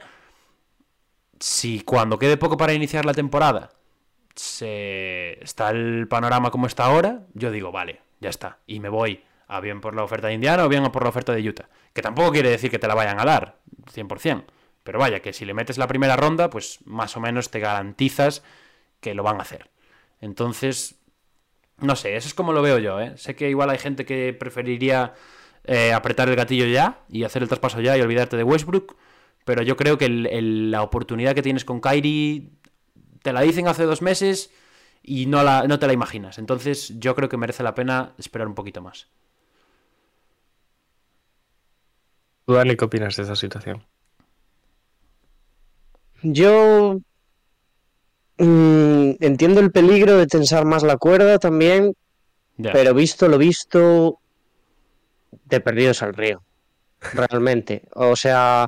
Si cuando quede poco para iniciar la temporada se está el panorama como está ahora, yo digo, vale, ya está. Y me voy a bien por la oferta de Indiana o bien por la oferta de Utah. Que tampoco quiere decir que te la vayan a dar, 100%. Pero vaya, que si le metes la primera ronda, pues más o menos te garantizas que lo van a hacer. Entonces, no sé, eso es como lo veo yo, ¿eh? Sé que igual hay gente que preferiría eh, apretar el gatillo ya y hacer el traspaso ya y olvidarte de Westbrook. Pero yo creo que la oportunidad que tienes con Kyrie te la dicen hace dos meses y no, la, no te la imaginas. Entonces yo creo que merece la pena esperar un poquito más. ¿Tú, Dani, qué opinas de esta situación? Yo mm, entiendo el peligro de tensar más la cuerda también, pero visto lo visto, de perdidos al río. Realmente. O sea,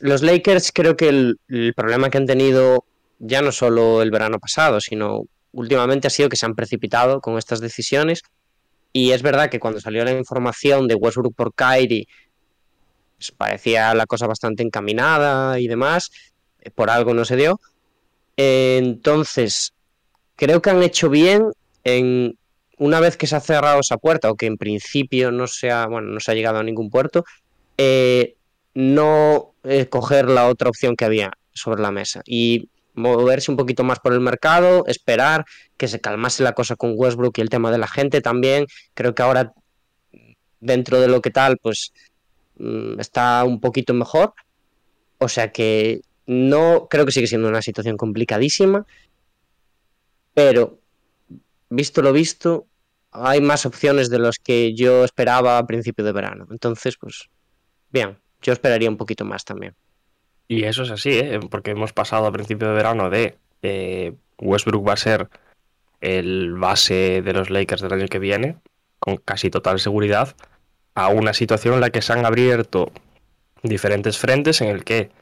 los Lakers creo que el, el problema que han tenido ya no solo el verano pasado, sino últimamente ha sido que se han precipitado con estas decisiones. Y es verdad que cuando salió la información de Westbrook por Kyrie, pues parecía la cosa bastante encaminada y demás. eh, Por algo no se dio. Entonces, creo que han hecho bien en una vez que se ha cerrado esa puerta, o que en principio no se ha, bueno, no se ha llegado a ningún puerto, eh, no eh, coger la otra opción que había sobre la mesa y moverse un poquito más por el mercado, esperar que se calmase la cosa con Westbrook y el tema de la gente también. Creo que ahora, dentro de lo que tal, pues mm, está un poquito mejor. O sea que no creo que sigue siendo una situación complicadísima, pero visto lo visto, hay más opciones de las que yo esperaba a principio de verano. Entonces, pues, bien, yo esperaría un poquito más también. Y eso es así, ¿eh? porque hemos pasado a principio de verano de eh, Westbrook va a ser el base de los Lakers del año que viene, con casi total seguridad, a una situación en la que se han abierto diferentes frentes en el que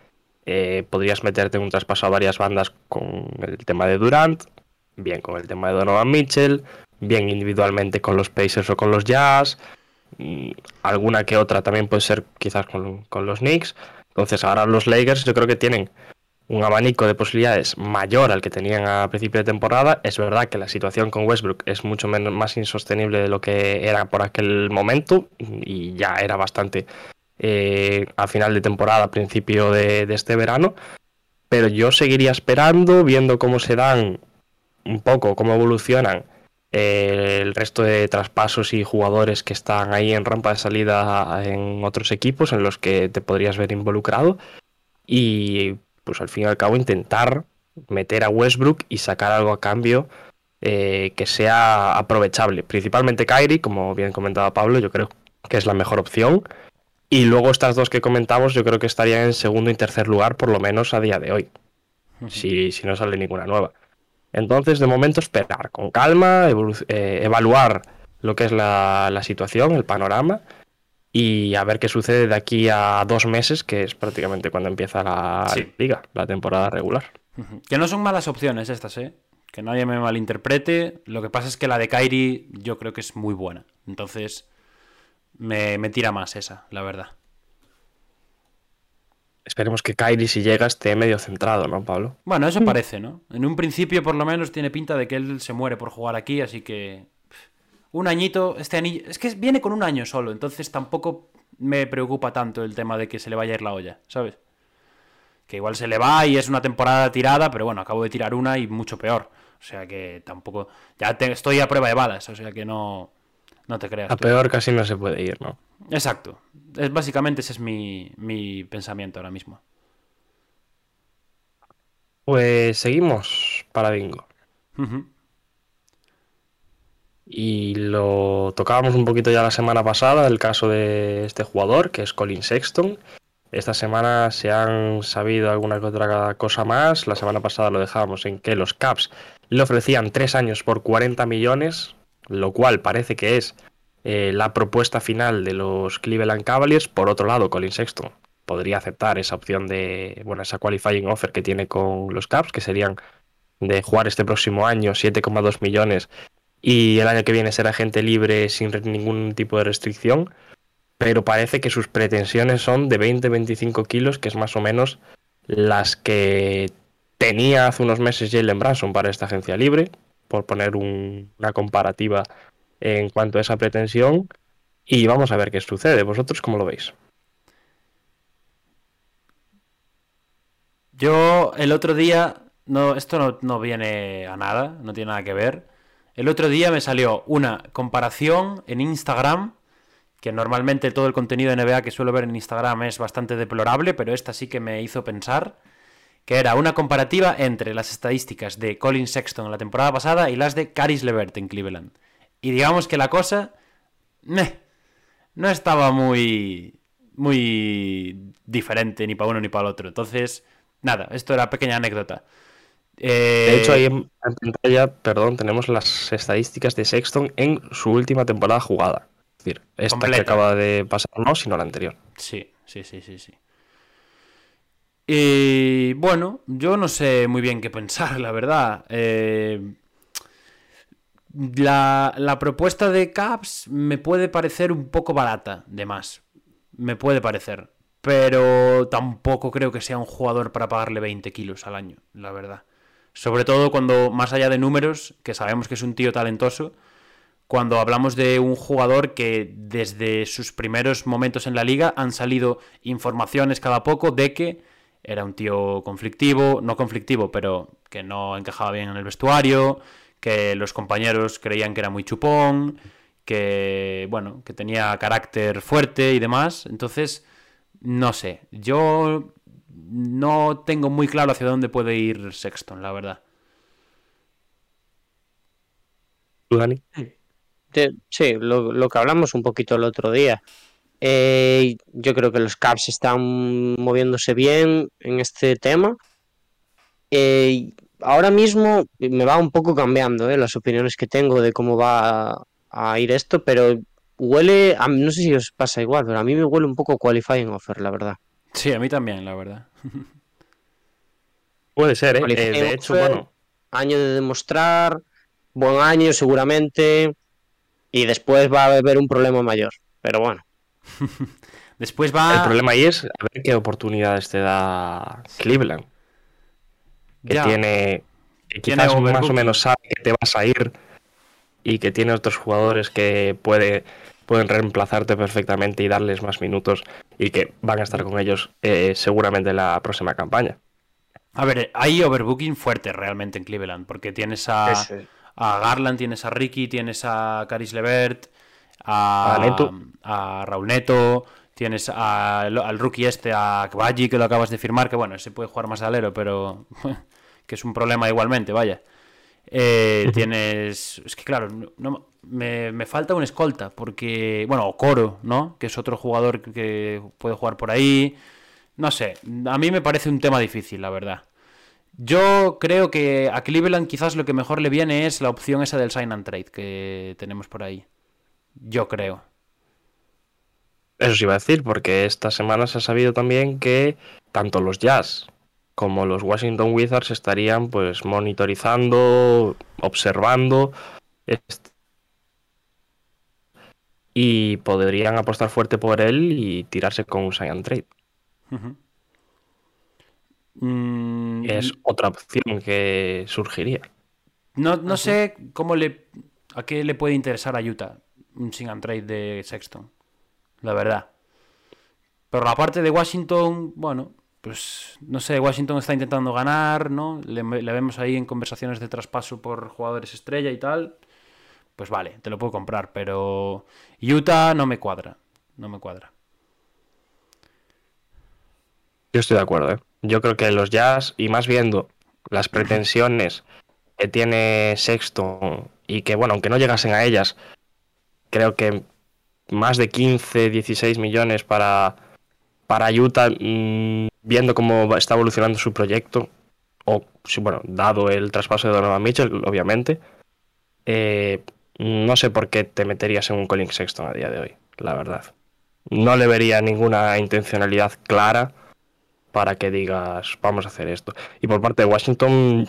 eh, podrías meterte en un traspaso a varias bandas con el tema de Durant, bien con el tema de Donovan Mitchell, bien individualmente con los Pacers o con los Jazz, alguna que otra también puede ser quizás con, con los Knicks. Entonces ahora los Lakers yo creo que tienen un abanico de posibilidades mayor al que tenían a principio de temporada. Es verdad que la situación con Westbrook es mucho menos, más insostenible de lo que era por aquel momento y ya era bastante eh, a final de temporada, principio de, este verano. Pero yo seguiría esperando, viendo cómo se dan un poco, cómo evolucionan eh, el resto de traspasos y jugadores que están ahí en rampa de salida en otros equipos en los que te podrías ver involucrado. Y pues al fin y al cabo intentar meter a Westbrook y sacar algo a cambio eh, que sea aprovechable. Principalmente Kyrie, como bien comentaba Pablo, yo creo que es la mejor opción. Y luego estas dos que comentamos, yo creo que estarían en segundo y tercer lugar, por lo menos a día de hoy. si, si, no sale ninguna nueva. Entonces, de momento, esperar con calma, eh, evaluar lo que es la, la situación, el panorama y a ver qué sucede de aquí a dos meses, que es prácticamente cuando empieza la liga, la temporada regular. Que no son malas opciones estas, ¿eh? Que nadie me malinterprete. Lo que pasa es que la de Kairi yo creo que es muy buena. Entonces me, tira más esa, la verdad. Esperemos que Kairi, si llega, esté medio centrado, ¿no, Pablo? Bueno, eso parece, ¿no? En un principio, por lo menos, tiene pinta de que él se muere por jugar aquí, así que un añito, este anillo. Es que viene con un año solo, entonces tampoco me preocupa tanto el tema de que se le vaya a ir la olla, ¿sabes? Que igual se le va y es una temporada tirada, pero bueno, acabo de tirar una y mucho peor. O sea que tampoco. Ya estoy a prueba de balas, o sea que no. No te creas. A peor casi no se puede ir, ¿no? Exacto. Es, básicamente ese es mi, mi pensamiento ahora mismo. Pues seguimos para bingo. Y lo tocábamos un poquito ya la semana pasada, el caso de este jugador, que es Colin Sexton. Esta semana se han sabido alguna que otra cosa más. La semana pasada lo dejábamos en que los Caps le ofrecían tres años por 40 millones, lo cual parece que es eh, la propuesta final de los Cleveland Cavaliers. Por otro lado, Colin Sexton podría aceptar esa opción de, bueno, esa qualifying offer que tiene con los Caps, que serían de jugar este próximo año 7,2 millones y el año que viene será gente libre sin ningún tipo de restricción, pero parece que sus pretensiones son de 20-25 kilos, que es más o menos las que tenía hace unos meses Jalen Branson para esta agencia libre, por poner una comparativa en cuanto a esa pretensión. Y vamos a ver qué sucede. ¿Vosotros cómo lo veis? Yo el otro día, no, esto no, no viene a nada, no tiene nada que ver el otro día me salió una comparación en Instagram, que normalmente todo el contenido de NBA que suelo ver en Instagram es bastante deplorable, pero esta sí que me hizo pensar, que era una comparativa entre las estadísticas de Colin Sexton en la temporada pasada y las de Caris Levert en Cleveland. Y digamos que la cosa no estaba muy muy diferente ni para uno ni para el otro. Entonces, nada, esto era pequeña anécdota. De hecho, ahí en, pantalla, perdón, tenemos las estadísticas de Sexton en su última temporada jugada. Es decir, esta que acaba de pasar, no, sino la anterior. Sí, sí, sí, sí, sí. Y bueno, yo no sé muy bien qué pensar, la verdad. Eh, la, la, propuesta de Caps me puede parecer un poco barata, de más. Me puede parecer. Pero tampoco creo que sea un jugador para pagarle 20 kilos al año, la verdad. Sobre todo cuando, más allá de números, que sabemos que es un tío talentoso, cuando hablamos de un jugador que desde sus primeros momentos en la liga han salido informaciones cada poco de que era un tío conflictivo, no conflictivo, pero que no encajaba bien en el vestuario, que los compañeros creían que era muy chupón, que bueno, que tenía carácter fuerte y demás. Entonces, no sé, yo no tengo muy claro hacia dónde puede ir Sexton, la verdad. Dani? Sí, lo, que hablamos un poquito el otro día. Eh, yo creo que los Caps están moviéndose bien en este tema. Eh, ahora mismo me va un poco cambiando eh, las opiniones que tengo de cómo va a, ir esto, pero huele, no sé si os pasa igual, pero a mí me huele un poco qualifying offer, la verdad. Sí, a mí también, la verdad. Puede ser, ¿eh? eh de hecho, bueno. Año de demostrar, buen año seguramente y después va a haber un problema mayor. Pero bueno. después va... El problema ahí es a ver qué oportunidades te da Cleveland. Que tiene... Que quizás más o menos sabe que te vas a ir y que tiene otros jugadores que puede, pueden reemplazarte perfectamente y darles más minutos y que van a estar con ellos eh, seguramente en la próxima campaña. A ver, hay overbooking fuerte realmente en Cleveland, porque tienes a, a Garland, tienes a Ricky, tienes a Caris Levert, a, a, Raúl Neto, tienes al rookie este, a Kvaji, que lo acabas de firmar, que bueno, se puede jugar más alero, pero que es un problema igualmente, vaya. Eh, tienes. Es que claro, no, me, me, falta un escolta, porque. Bueno, o Coro, ¿no? Que es otro jugador que puede jugar por ahí. No sé, a mí me parece un tema difícil, la verdad. Yo creo que a Cleveland quizás lo que mejor le viene es la opción esa del sign and trade que tenemos por ahí. Yo creo. Eso sí iba a decir, porque esta semana se ha sabido también que tanto los Jazz como los Washington Wizards estarían pues monitorizando, observando y podrían apostar fuerte por él y tirarse con un sign and trade. Mm, es otra opción que surgiría. No, no sé cómo le. a qué le puede interesar a Utah un sing and trade de Sexton. La verdad. Pero la parte de Washington, bueno, pues no sé, Washington está intentando ganar, ¿no? Le, le, vemos ahí en conversaciones de traspaso por jugadores estrella y tal. Pues vale, te lo puedo comprar, pero Utah no me cuadra. No me cuadra. Yo estoy de acuerdo, ¿eh? Yo creo que los Jazz, y más viendo las pretensiones que tiene Sexton, y que, bueno, aunque no llegasen a ellas, creo que más de 15, 16 millones para, para Utah, mm, viendo cómo está evolucionando su proyecto, o, bueno, dado el traspaso de Donovan Mitchell, obviamente, eh, no sé por qué te meterías en un Colin Sexton a día de hoy, la verdad. No le vería ninguna intencionalidad clara para que digas, vamos a hacer esto. Y por parte de Washington,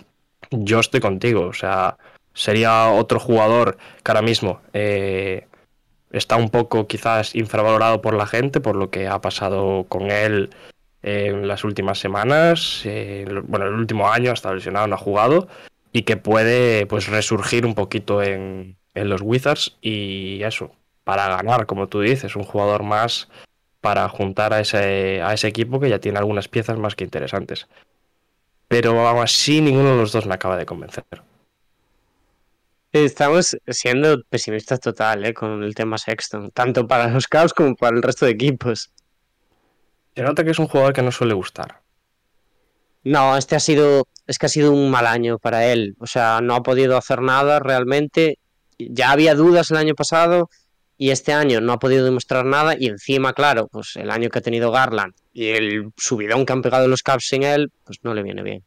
yo estoy contigo. O sea, sería otro jugador que ahora mismo eh, está un poco quizás infravalorado por la gente, por lo que ha pasado con él en las últimas semanas. Eh, bueno, el último año, hasta lesionado, no ha jugado. Y que puede pues resurgir un poquito en, en los Wizards. Y eso, para ganar, como tú dices, un jugador más para juntar a ese, a ese equipo que ya tiene algunas piezas más que interesantes. Pero aún así ninguno de los dos me acaba de convencer. Estamos siendo pesimistas total ¿eh? con el tema Sexton, tanto para los Cavs como para el resto de equipos. Se nota que es un jugador que no suele gustar. No, este ha sido, es que ha sido un mal año para él. O sea, no ha podido hacer nada realmente. Ya había dudas el año pasado, y este año no ha podido demostrar nada y encima, claro, pues el año que ha tenido Garland y el subidón que han pegado los Cavs sin él, pues no le viene bien.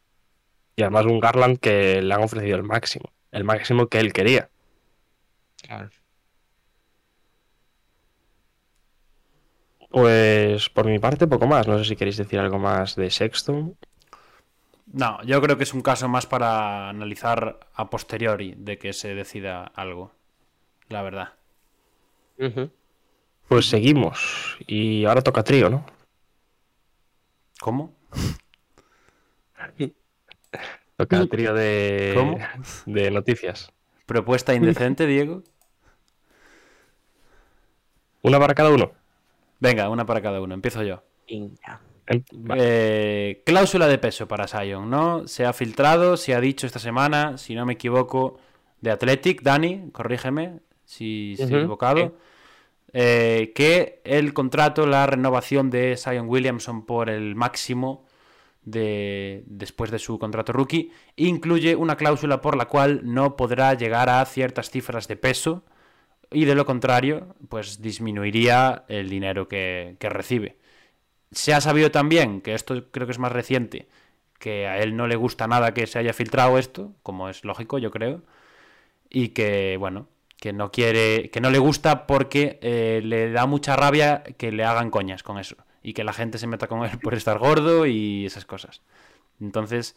Y además un Garland que le han ofrecido el máximo, el máximo que él quería. Claro. Pues por mi parte poco más, no sé si queréis decir algo más de Sexton. No, yo creo que es un caso más para analizar a posteriori de que se decida algo, la verdad. Pues seguimos. Y ahora toca trío, ¿no? ¿Cómo? Toca trío de, de noticias. Propuesta indecente, Diego. Una para cada uno. Venga, una para cada uno. Empiezo yo. Eh, cláusula de peso para Sion, ¿no? Se ha filtrado, se ha dicho esta semana, si no me equivoco, de Athletic, Dani, corrígeme si, he equivocado. Eh, que el contrato, la renovación de Zion Williamson por el máximo de, después de su contrato rookie, incluye una cláusula por la cual no podrá llegar a ciertas cifras de peso y de lo contrario, pues disminuiría el dinero que, que recibe. Se ha sabido también, que esto creo que es más reciente, que a él no le gusta nada que se haya filtrado esto, como es lógico, yo creo, y que, bueno, que no quiere, que no le gusta porque eh, le da mucha rabia que le hagan coñas con eso y que la gente se meta con él por estar gordo y esas cosas. Entonces,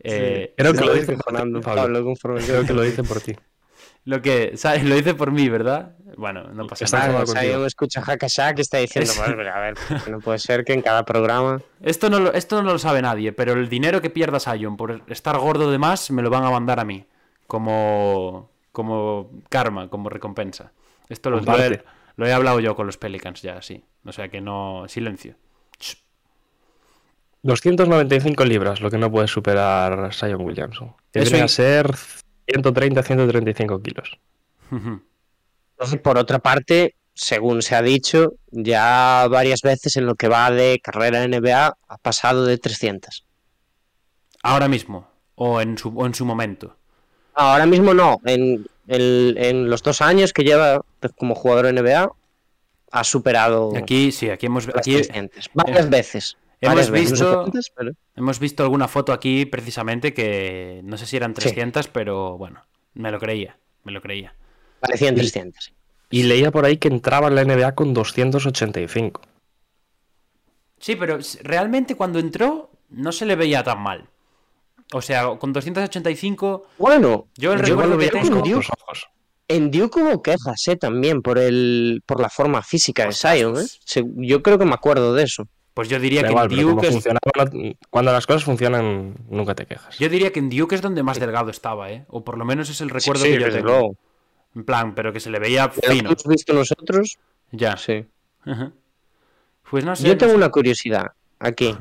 eh, creo que lo dice Fernando, Pablo. Creo que lo dice por ti. Lo que, ¿sabes? Lo hice por mí, ¿verdad? Bueno, no pasa Está nada. o sea, yo me escucha Hakashak y está diciendo, Es- "Pues, pero a ver, que no puede ser que en cada programa... Esto no, lo, esto no lo sabe nadie, pero el dinero que pierda Sion por estar gordo de más me lo van a mandar a mí. Como, como karma, como recompensa. Esto lo, lo he, lo he hablado yo con los Pelicans ya, sí. O sea que no. Silencio. 295 libras, lo que no puede superar Sion Williamson. Que Eso a ser 130-135 kilos. Entonces, por otra parte, según se ha dicho, ya varias veces en lo que va de carrera NBA ha pasado de 300. Ahora mismo. O en su, o en su momento. Ahora mismo no, en, el- en los dos años que lleva como jugador NBA ha superado Aquí, sí, aquí hemos, aquí 300. Varias veces. hemos varias visto- pero- hemos visto alguna foto aquí precisamente que no sé si eran 300, pero bueno, me lo creía. Me lo creía. parecían 300. Y leía por ahí que entraba en la NBA con 285. Sí, pero realmente cuando entró no se le veía tan mal. O sea, con 285 Bueno, Yo el yo recuerdo lo que tengo- Los ojos. En Duke hubo quejas eh, también por el por la forma física de Zion. ¿eh? Se- Yo creo que me acuerdo de eso. Pues yo diría que igual, en Duke es, funcionaba, no- cuando las cosas funcionan, nunca te quejas. yo diría que en Duke es donde más delgado estaba, ¿eh? O por lo menos es el recuerdo Sí, que yo desde tengo. luego. En plan, pero que se le veía De lo fino. hemos visto nosotros, Ya. sí. Ajá. Pues no sé. Yo no tengo sé. una curiosidad aquí.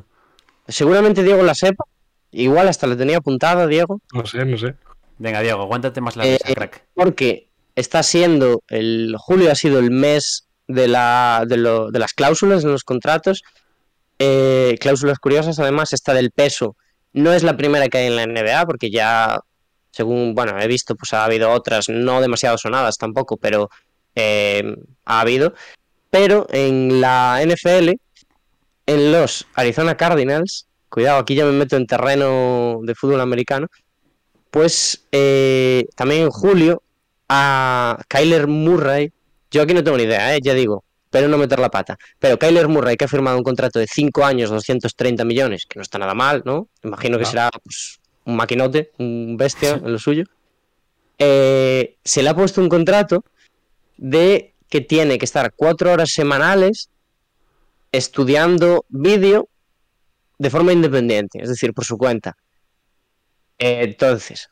Seguramente Diego la sepa. Igual hasta la tenía apuntada, Diego. No sé, no sé. Venga, Diego, aguántate más la Eh, risa, crack. Porque está siendo el julio ha sido el mes de la de, lo- de las cláusulas en los contratos. Eh, cláusulas curiosas, además, esta del peso. No es la primera que hay en la NBA, porque ya, según, bueno, he visto, pues ha habido otras, no demasiado sonadas tampoco, pero eh, ha habido. Pero en la NFL, en los Arizona Cardinals, cuidado, aquí ya me meto en terreno de fútbol americano, pues eh, también en julio a Kyler Murray, yo aquí no tengo ni idea, eh, ya digo, pero no meter la pata, pero Kyler Murray que ha firmado un contrato de 5 años, 230 millones, que no está nada mal, ¿no? Imagino que será pues, un maquinote, un bestia en lo suyo. Eh, se le ha puesto un contrato de que tiene que estar cuatro horas semanales estudiando vídeo de forma independiente, es decir, por su cuenta. Eh, entonces,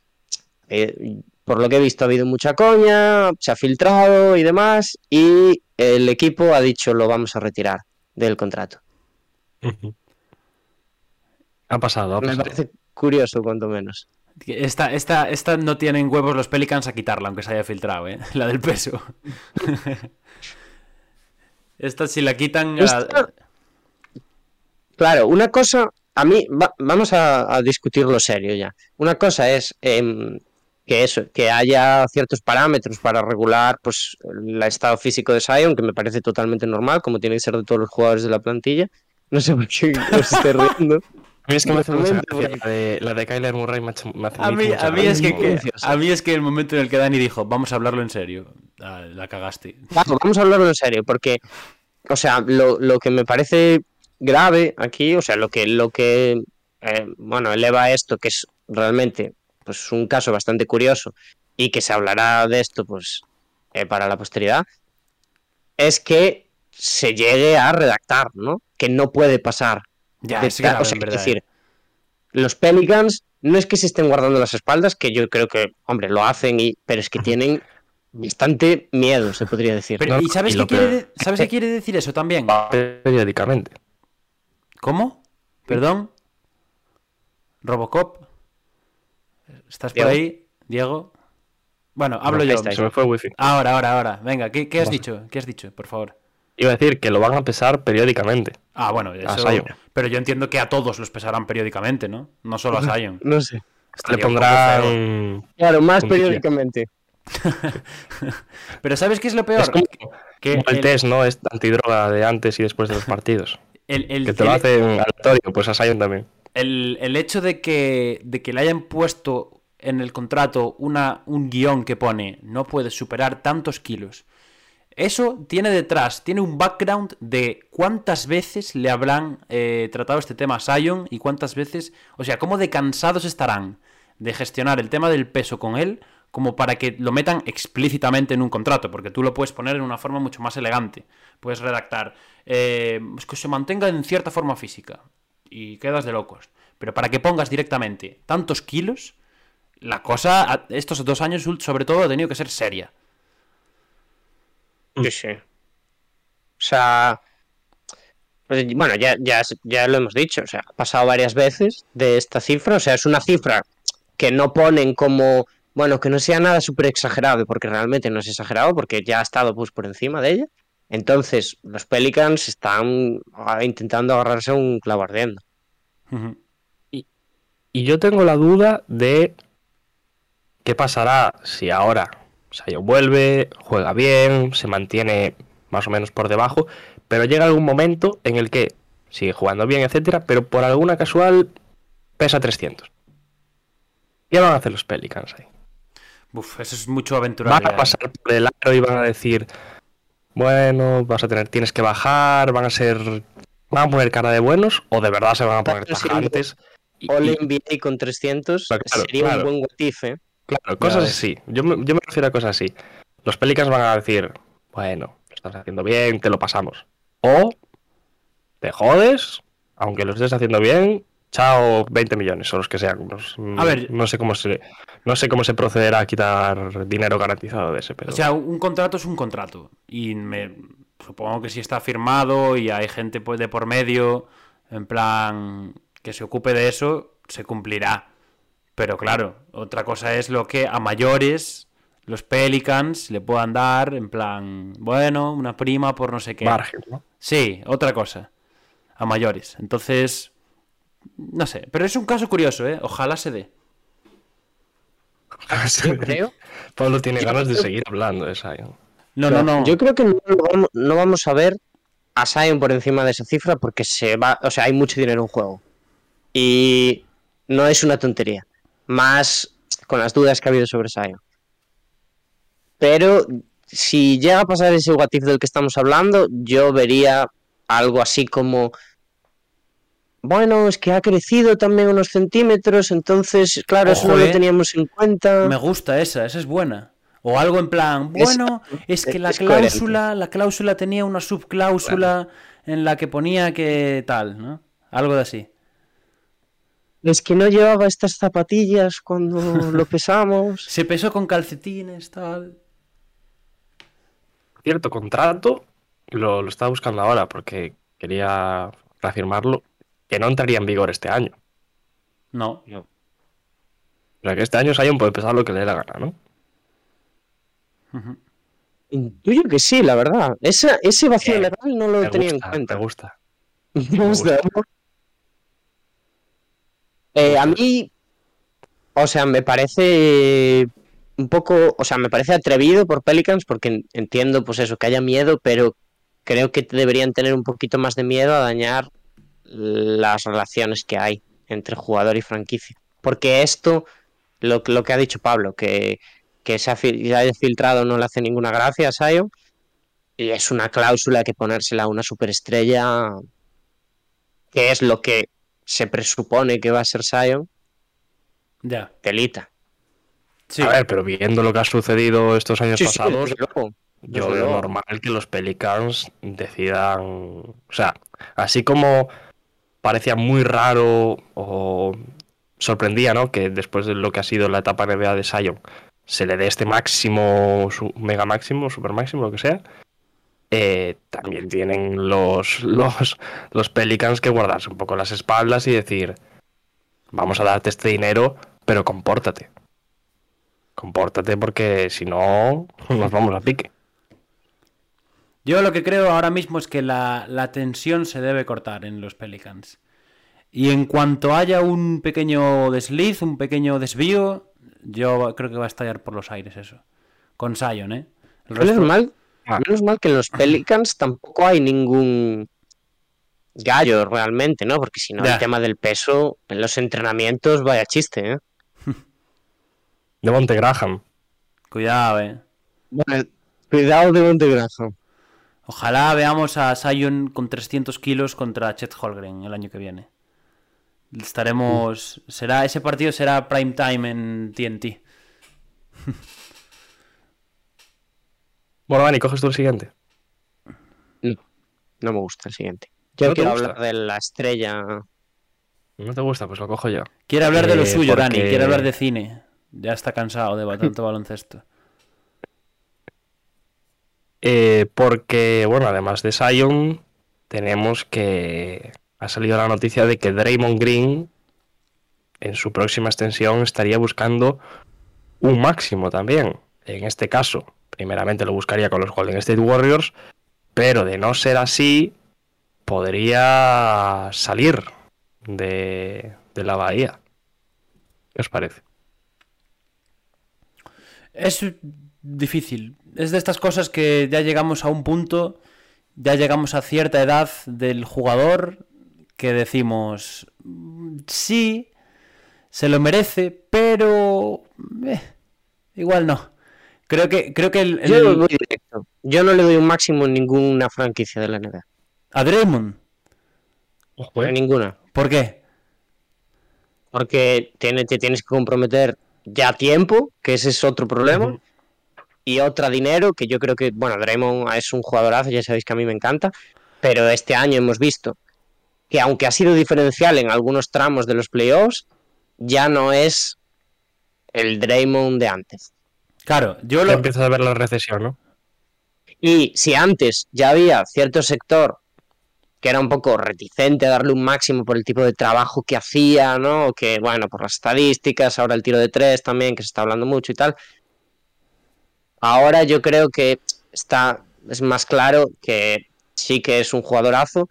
eh, por lo que he visto ha habido mucha coña, se ha filtrado y demás, y el equipo ha dicho lo vamos a retirar del contrato. Ha pasado, ha Me pasado. parece curioso, cuanto menos. Esta, esta, esta no tienen huevos los Pelicans a quitarla, aunque se haya filtrado, ¿eh? La del peso. esta si la quitan... Claro, una cosa, a mí, va- vamos a, a discutirlo serio ya. Una cosa es em, que eso, que haya ciertos parámetros para regular pues el estado físico de Sion, que me parece totalmente normal, como tiene que ser de todos los jugadores de la plantilla. No sé por qué os esté riendo. A mí es que me hace mucha Totalmente, gracia. porque- La de, la de Kyler Murray me, ha hecho- me hace A mí, mucha a, mí es que, a mí es que el momento en el que Dani dijo, vamos a hablarlo en serio, ah, la cagaste. Claro, vamos a hablarlo en serio, porque, o sea, lo, lo que me parece grave aquí, o sea, lo que, lo que eh, bueno, eleva esto, que es realmente pues, un caso bastante curioso y que se hablará de esto pues, eh, para la posteridad, es que se llegue a redactar, ¿no? Que no puede pasar. Ya, de es ta- grave, o sea, en es decir, ¿eh? los Pelicans no es que se estén guardando las espaldas, que yo creo que, hombre, lo hacen, y, pero es que tienen bastante miedo, se podría decir. Pero, No, ¿Y sabes, y qué quiere, ¿sabes qué quiere decir eso también? periódicamente. ¿Cómo? ¿Perdón? ¿Robocop? ¿Estás por Diego. ahí, Diego? Bueno, hablo ahí yo. Se me fue el wifi. Ahora, ahora, ahora. Venga, ¿qué, qué has Vale. dicho? ¿Qué has dicho, por favor? Iba a decir que lo van a pesar periódicamente. Ah, bueno, eso... Zion. Pero yo entiendo que a todos los pesarán periódicamente, ¿no? No solo a Zion. No sé. Le Estaría pondrán. Claro, más periódicamente. Pero ¿sabes qué es lo peor? Es como, que como el, el- test, ¿no? Es antidroga de antes y después de los partidos. el, el- que te lo hacen aleatorio, pues a Sion también. el, el hecho de que, de que le hayan puesto en el contrato una, un guion que pone no puedes superar tantos kilos. Eso tiene detrás, tiene un background de cuántas veces le habrán eh, tratado este tema a Sion y cuántas veces, o sea, cómo de cansados estarán de gestionar el tema del peso con él, como para que lo metan explícitamente en un contrato, porque tú lo puedes poner en una forma mucho más elegante. Puedes redactar eh, que se mantenga en cierta forma física y quedas de locos. Pero para que pongas directamente tantos kilos, la cosa, estos dos años sobre todo, ha tenido que ser seria. Sí, sí. O sea, pues, bueno, ya, ya, ya lo hemos dicho, o sea, ha pasado varias veces de esta cifra, o sea, es una cifra que no ponen como, bueno, que no sea nada súper exagerado, porque realmente no es exagerado, porque ya ha estado pues, por encima de ella. Entonces, los Pelicans están ah, intentando agarrarse a un clavo ardiendo. y, y, yo tengo la duda de qué pasará si ahora Sayo vuelve, juega bien, se mantiene más o menos por debajo, pero llega algún momento en el que sigue jugando bien, etcétera, pero por alguna casual pesa 300. ¿Qué van a hacer los Pelicans ahí? Uf, eso es mucho aventurar. Van a pasar por el aro y van a decir, bueno, vas a tener, tienes que bajar, van a ser, van a poner cara de buenos o de verdad se van a poner tajantes. All NBA con 300 sería un buen guatife. Claro, cosas así. Yo me, yo me refiero a cosas así. Los Pelicans van a decir, bueno, lo estás haciendo bien, te lo pasamos. O te jodes, aunque lo estés haciendo bien, chao 20 millones o los que sean. a ver, no sé cómo se no sé cómo se procederá a quitar dinero garantizado de ese pero... O sea, un contrato es un contrato y me supongo que si está firmado y hay gente pues, de por medio en plan que se ocupe de eso, se cumplirá. Pero claro, otra cosa es lo que a mayores los Pelicans le puedan dar, en plan, bueno, una prima por no sé qué. Margen, ¿no? Sí, otra cosa. A mayores. Entonces, no sé. Pero es un caso curioso, ¿eh? Ojalá se dé. Creo. Pablo tiene ganas de seguir hablando de Sion. No, no, no. Yo creo que no, vamos a ver a Sion por encima de esa cifra porque se va, o sea, hay mucho dinero en juego. Y no es una tontería. Más con las dudas que ha habido sobre Sion. Pero si llega a pasar ese what del que estamos hablando, yo vería algo así como bueno, es que ha crecido también unos centímetros, entonces, claro, eso no lo teníamos en cuenta. Me gusta esa, esa es buena. O algo en plan, bueno, es, que la cláusula, la cláusula tenía una subcláusula en la que ponía que tal, ¿no? Algo de así. Es que no llevaba estas zapatillas cuando lo pesamos. Se pesó con calcetines, tal cierto contrato, lo, lo estaba buscando ahora porque quería reafirmarlo, que no entraría en vigor este año. No. no. O sea que este año Sion puede empezar lo que le dé la gana, ¿no? Intuyo que sí, la verdad. ese vacío eh, legal no lo tenía en cuenta. Me gusta. Me gusta. Eh, a mí, o sea, me parece un poco, o sea, me parece atrevido por Pelicans porque entiendo pues eso, que haya miedo, pero creo que deberían tener un poquito más de miedo a dañar las relaciones que hay entre jugador y franquicia. Porque esto, lo, lo que ha dicho Pablo, que, que se, ha, filtrado no le hace ninguna gracia a Sion, y es una cláusula que ponérsela a una superestrella, que es lo que se presupone que va a ser Sion, ya. telita. A ver, pero viendo lo que ha sucedido estos años pasados, yo veo normal que los Pelicans decidan. O sea, así como parecía muy raro o sorprendía, ¿no? Que después de lo que ha sido la etapa NBA de Sion se le dé este máximo, mega máximo, super máximo, lo que sea. Eh, también tienen los, los, los Pelicans que guardarse un poco las espaldas y decir: Vamos a darte este dinero, pero compórtate compórtate porque si no nos vamos a pique. Yo lo que creo ahora mismo es que la, tensión se debe cortar en los Pelicans. Y en cuanto haya un pequeño desliz, un pequeño desvío, yo creo que va a estallar por los aires eso. Con Sion, ¿eh? menos, mal, ah. menos mal que en los Pelicans tampoco hay ningún gallo realmente, ¿no? Porque si no, el tema del peso en los entrenamientos, vaya chiste, ¿eh? De Monte Graham. Cuidado, eh. cuidado de Monte Graham. Ojalá veamos a Sion con 300 kilos contra Chet Holgren el año que viene. Estaremos. Será, ese partido será prime time en TNT. bueno, Dani, coges tú el siguiente. No, no me gusta el siguiente. Yo quiero hablar de la estrella. ¿No te gusta? Pues lo cojo yo. Quiere hablar de lo eh, suyo, Dani. Quiere hablar de cine. Ya está cansado de tanto baloncesto. Eh, porque, bueno, además de Sion, tenemos que ha salido la noticia de que Draymond Green en su próxima extensión estaría buscando un máximo también. En este caso, primeramente lo buscaría con los Golden State Warriors, pero de no ser así, podría salir de, la bahía. ¿Qué os parece? Es difícil. Es de estas cosas que ya llegamos a un punto, ya llegamos a cierta edad del jugador que decimos, sí, se lo merece, pero eh, igual no. Creo que, creo que el, Yo, no le doy un máximo en ninguna franquicia de la NBA. ¿A Draymond? En ninguna. ¿Por qué? Porque te tienes que comprometer ya a tiempo, que ese es otro problema y otra dinero, que yo creo que, bueno, Draymond es un jugadorazo, ya sabéis que a mí me encanta, pero este año hemos visto que aunque ha sido diferencial en algunos tramos de los playoffs, ya no es el Draymond de antes. Claro, yo lo... Empiezo a ver la recesión, ¿no? Y si antes ya había cierto sector que era un poco reticente a darle un máximo por el tipo de trabajo que hacía, ¿no? Que, bueno, por las estadísticas, ahora el tiro de tres también, que se está hablando mucho y tal, Ahora yo creo que está, es más claro que sí que es un jugadorazo,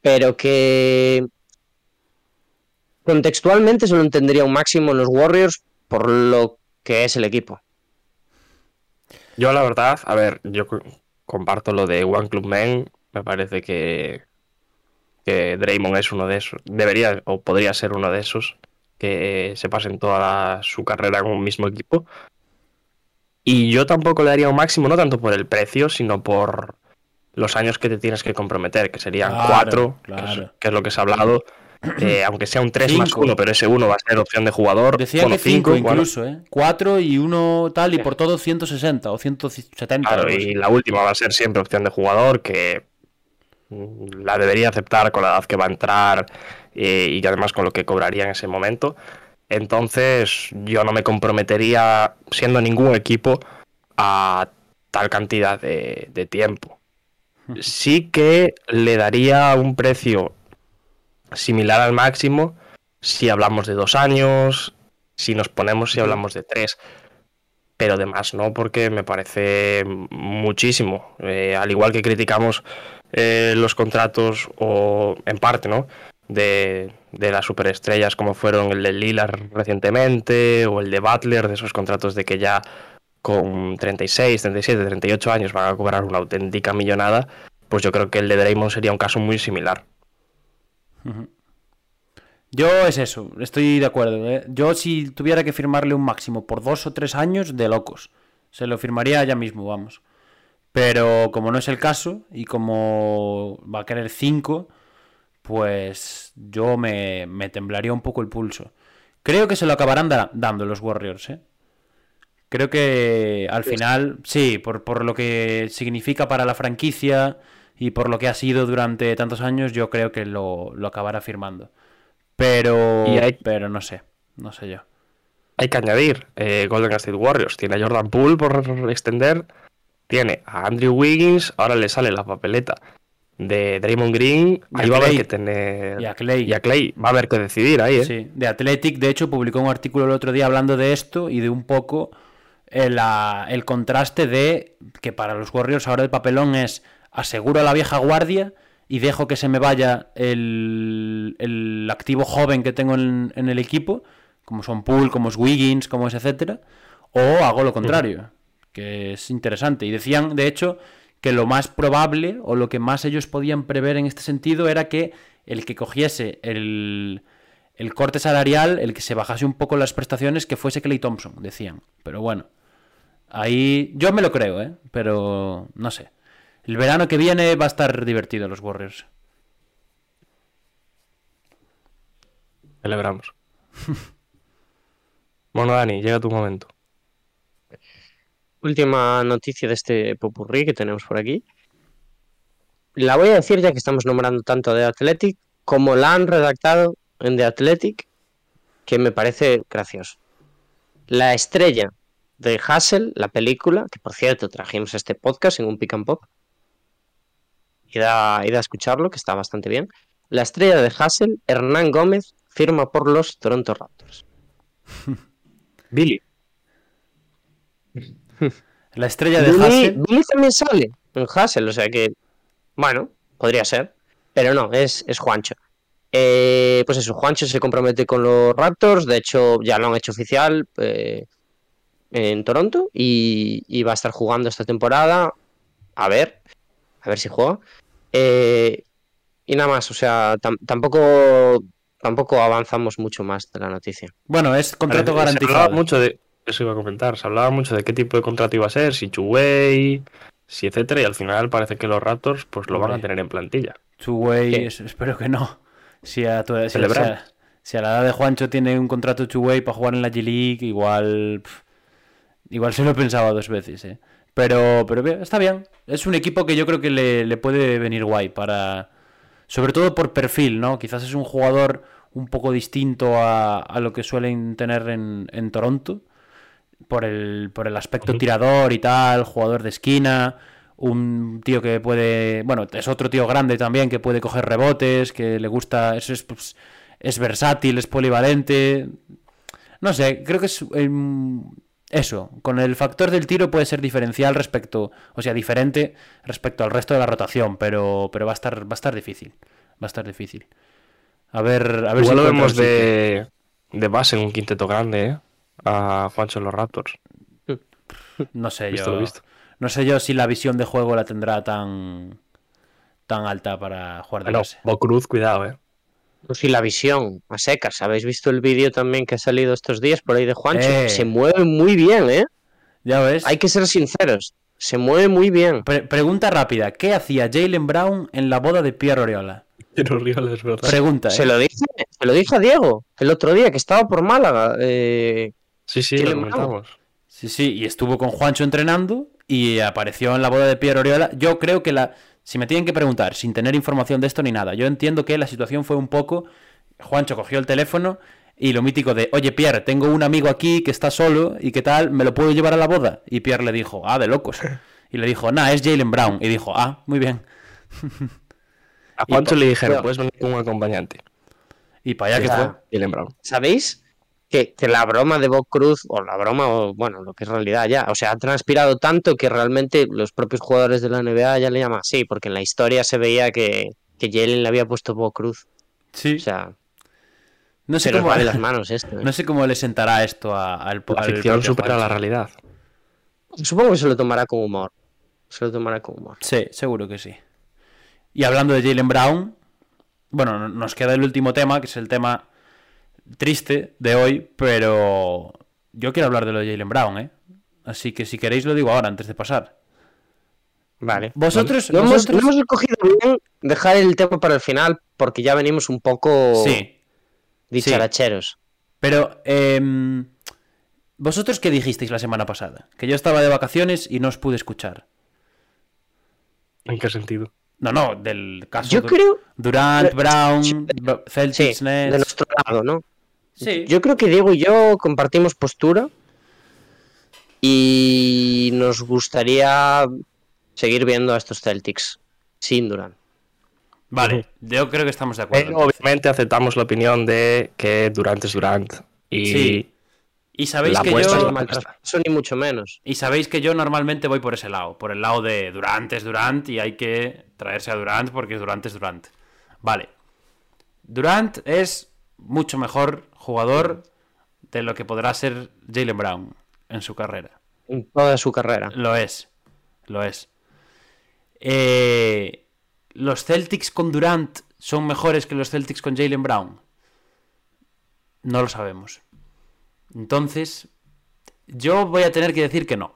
pero que contextualmente solo entendería un máximo en los Warriors por lo que es el equipo. Yo la verdad, a ver, yo comparto lo de One Club Men, me parece que, que Draymond es uno de esos, debería o podría ser uno de esos que se pasen toda su carrera en un mismo equipo. Y yo tampoco le daría un máximo, no tanto por el precio, sino por los años que te tienes que comprometer, que serían cuatro, Que, es, lo que se ha hablado. Eh, aunque sea un 3 más 1, pero ese uno va a ser opción de jugador. Decía que 5 incluso, ¿eh? 4 y uno tal, y por todo 160 o 170. Claro, y la última va a ser siempre opción de jugador, que la debería aceptar con la edad que va a entrar eh, y además con lo que cobraría en ese momento. Entonces yo no me comprometería, siendo ningún equipo, a tal cantidad de, tiempo. Sí que le daría un precio similar al máximo si hablamos de dos años, si nos ponemos si hablamos de tres. Pero además no, porque me parece muchísimo. Eh, al igual que criticamos eh, los contratos, o en parte, ¿no? de, las superestrellas como fueron el de Lillard recientemente o el de Butler, de esos contratos de que ya con 36, 37, 38 años van a cobrar una auténtica millonada, pues yo creo que el de Draymond sería un caso muy similar. Yo es eso, estoy de acuerdo. ¿eh? Yo si tuviera que firmarle un máximo por dos o tres años, de locos. Se lo firmaría ya mismo, vamos. Pero como no es el caso y como va a querer cinco, pues yo me, temblaría un poco el pulso. Creo que se lo acabarán dando los Warriors, ¿eh? Creo que al final, sí, por, lo que significa para la franquicia y por lo que ha sido durante tantos años, yo creo que lo, acabará firmando. Pero, pero no sé, no sé yo. Hay que añadir, eh, Golden State Warriors tiene a Jordan Poole por extender, tiene a Andrew Wiggins, ahora le sale la papeleta de Draymond Green, ahí va a haber que tener. Y a Clay. Y a Clay. Va a haber que decidir ahí, ¿eh? Sí, de Athletic, de hecho, publicó un artículo el otro día hablando de esto y de un poco el, el contraste de que para los Warriors ahora el papelón es aseguro a la vieja guardia y dejo que se me vaya el, el activo joven que tengo en, el equipo, como son Poole, como es Wiggins, como es etcétera, o hago lo contrario, que es interesante. Y decían, de hecho, que lo más probable o lo que más ellos podían prever en este sentido era que el que cogiese el, el corte salarial, el que se bajase un poco las prestaciones, que fuese Clay Thompson, decían. Pero bueno, ahí yo me lo creo, ¿eh? Pero no sé. El verano que viene va a estar divertido los Warriors. Celebramos. Bueno, Dani, llega tu momento. Última noticia de este popurrí que tenemos por aquí. La voy a decir ya que estamos nombrando tanto de Athletic, como la han redactado en The Athletic, que me parece gracioso. La estrella de Hassel, la película, que por cierto trajimos este podcast en un pick and pop. Id a, id a escucharlo, que está bastante bien. La estrella de Hassel, Hernán Gómez, firma por los Toronto Raptors. Billy. La estrella de Billy, Hassel. Billy también sale en Hassel, o sea que, bueno, podría ser, pero no, es, es Juancho. Eh, pues eso, Juancho se compromete con los Raptors, de hecho ya lo han hecho oficial eh, en Toronto y, y va a estar jugando esta temporada. A ver, a ver si juega. Eh, y nada más, o sea, tam- tampoco, tampoco avanzamos mucho más de la noticia. Bueno, es contrato Se hablaba garantizado. mucho de. Eso iba a comentar. Se hablaba mucho de qué tipo de contrato iba a ser, si Chuwei, si etcétera, y al final parece que los Raptors pues lo van a tener en plantilla. Chuwei, espero que no. Si a, tu- si, Celebrar. si a- si a la edad de Juancho tiene un contrato Chuwei para jugar en la G-League, igual. igual se lo pensaba dos veces, ¿eh? Pero, pero está bien. Es un equipo que yo creo que le, le puede venir guay para. Sobre todo por perfil, ¿no? Quizás es un jugador un poco distinto a, a lo que suelen tener en, en Toronto. Por el, por el aspecto tirador y tal, jugador de esquina. Un tío que puede. Bueno, es otro tío grande también que puede coger rebotes, que le gusta. Es, es, pues, es versátil, es polivalente. No sé, creo que es. em, eso, con el factor del tiro puede ser diferencial respecto. O sea, diferente respecto al resto de la rotación, pero, pero va, a estar, va a estar difícil. Va a estar difícil. A ver, a ver Igual lo vemos de, de base en un quinteto grande, ¿eh? A Juancho en los Raptors. No sé Visto yo. visto. No sé yo si la visión de juego la tendrá tan tan alta para jugar de Bueno, base. Bo Cruz, cuidado, ¿eh? Pues sí, la visión, a secas. ¿Habéis visto el vídeo también que ha salido estos días por ahí de Juancho? Eh. Se mueve muy bien, ¿eh? Ya ves. Hay que ser sinceros. Se mueve muy bien. Pre- pregunta rápida. ¿Qué hacía Jalen Brown en la boda de Pierre Oriola? Pero Riol es verdad. Pregunta, ¿eh? Se lo dije, se lo dije a Diego el otro día que estaba por Málaga. eh, Sí, sí, ¿Qué lo comentamos. Sí, sí, y estuvo con Juancho entrenando y apareció en la boda de Pierre Oriola. Yo creo que la. Si me tienen que preguntar, sin tener información de esto ni nada, yo entiendo que la situación fue un poco. Juancho cogió el teléfono y lo mítico de, oye Pierre, tengo un amigo aquí que está solo y qué tal, ¿me lo puedo llevar a la boda? Y Pierre le dijo, ah, de locos. Y le dijo, nah, es Jalen Brown. Y dijo, ah, muy bien. A Juancho Y- le dijeron, puedes venir con un acompañante. Y para allá que fue. Jalen Brown. ¿Sabéis? Que, que la broma de Bob Cruz, o la broma, o bueno, lo que es realidad ya, o sea, ha transpirado tanto que realmente los propios jugadores de la NBA ya le llaman así, porque en la historia se veía que, que Jalen le había puesto Bob Cruz. Sí. O sea, No sé se nos cómo, va de las manos esto. ¿eh? no sé cómo le sentará esto a- al, La ficción supera la realidad. Supongo que se lo tomará con humor. Se lo tomará con humor. Sí, seguro que sí. Y hablando de Jalen Brown, bueno, no- nos queda el último tema, que es el tema triste de hoy, pero yo quiero hablar de lo de Jalen Brown, ¿eh? Así que si queréis lo digo ahora, antes de pasar. Vale. Vosotros, Lo hemos, vosotros- lo hemos escogido bien dejar el tema para el final porque ya venimos un poco Sí, dicharacheros. pero em, vosotros qué dijisteis la semana pasada, que yo estaba de vacaciones y no os pude escuchar. ¿En qué sentido? No, no, del caso Yo creo, Durant, Brown, B- sí, Celtics, de nuestro lado, ¿no? Sí. Yo creo que Diego y yo compartimos postura y nos gustaría seguir viendo a estos Celtics sin Durant. Vale, yo creo que estamos de acuerdo. Pero obviamente aceptamos la opinión de que Durant es Durant. Y Sí. Y sabéis La que yo... es No la mal traspaso ni mucho menos. Y sabéis que yo normalmente voy por ese lado, por el lado de Durant es Durant y hay que traerse a Durant porque Durant es Durant. Vale. Durant es mucho mejor jugador de lo que podrá ser Jalen Brown en su carrera. En toda su carrera. Lo es. Lo es. Eh, ¿Los Celtics con Durant son mejores que los Celtics con Jalen Brown? No lo sabemos. Entonces, yo voy a tener que decir que no.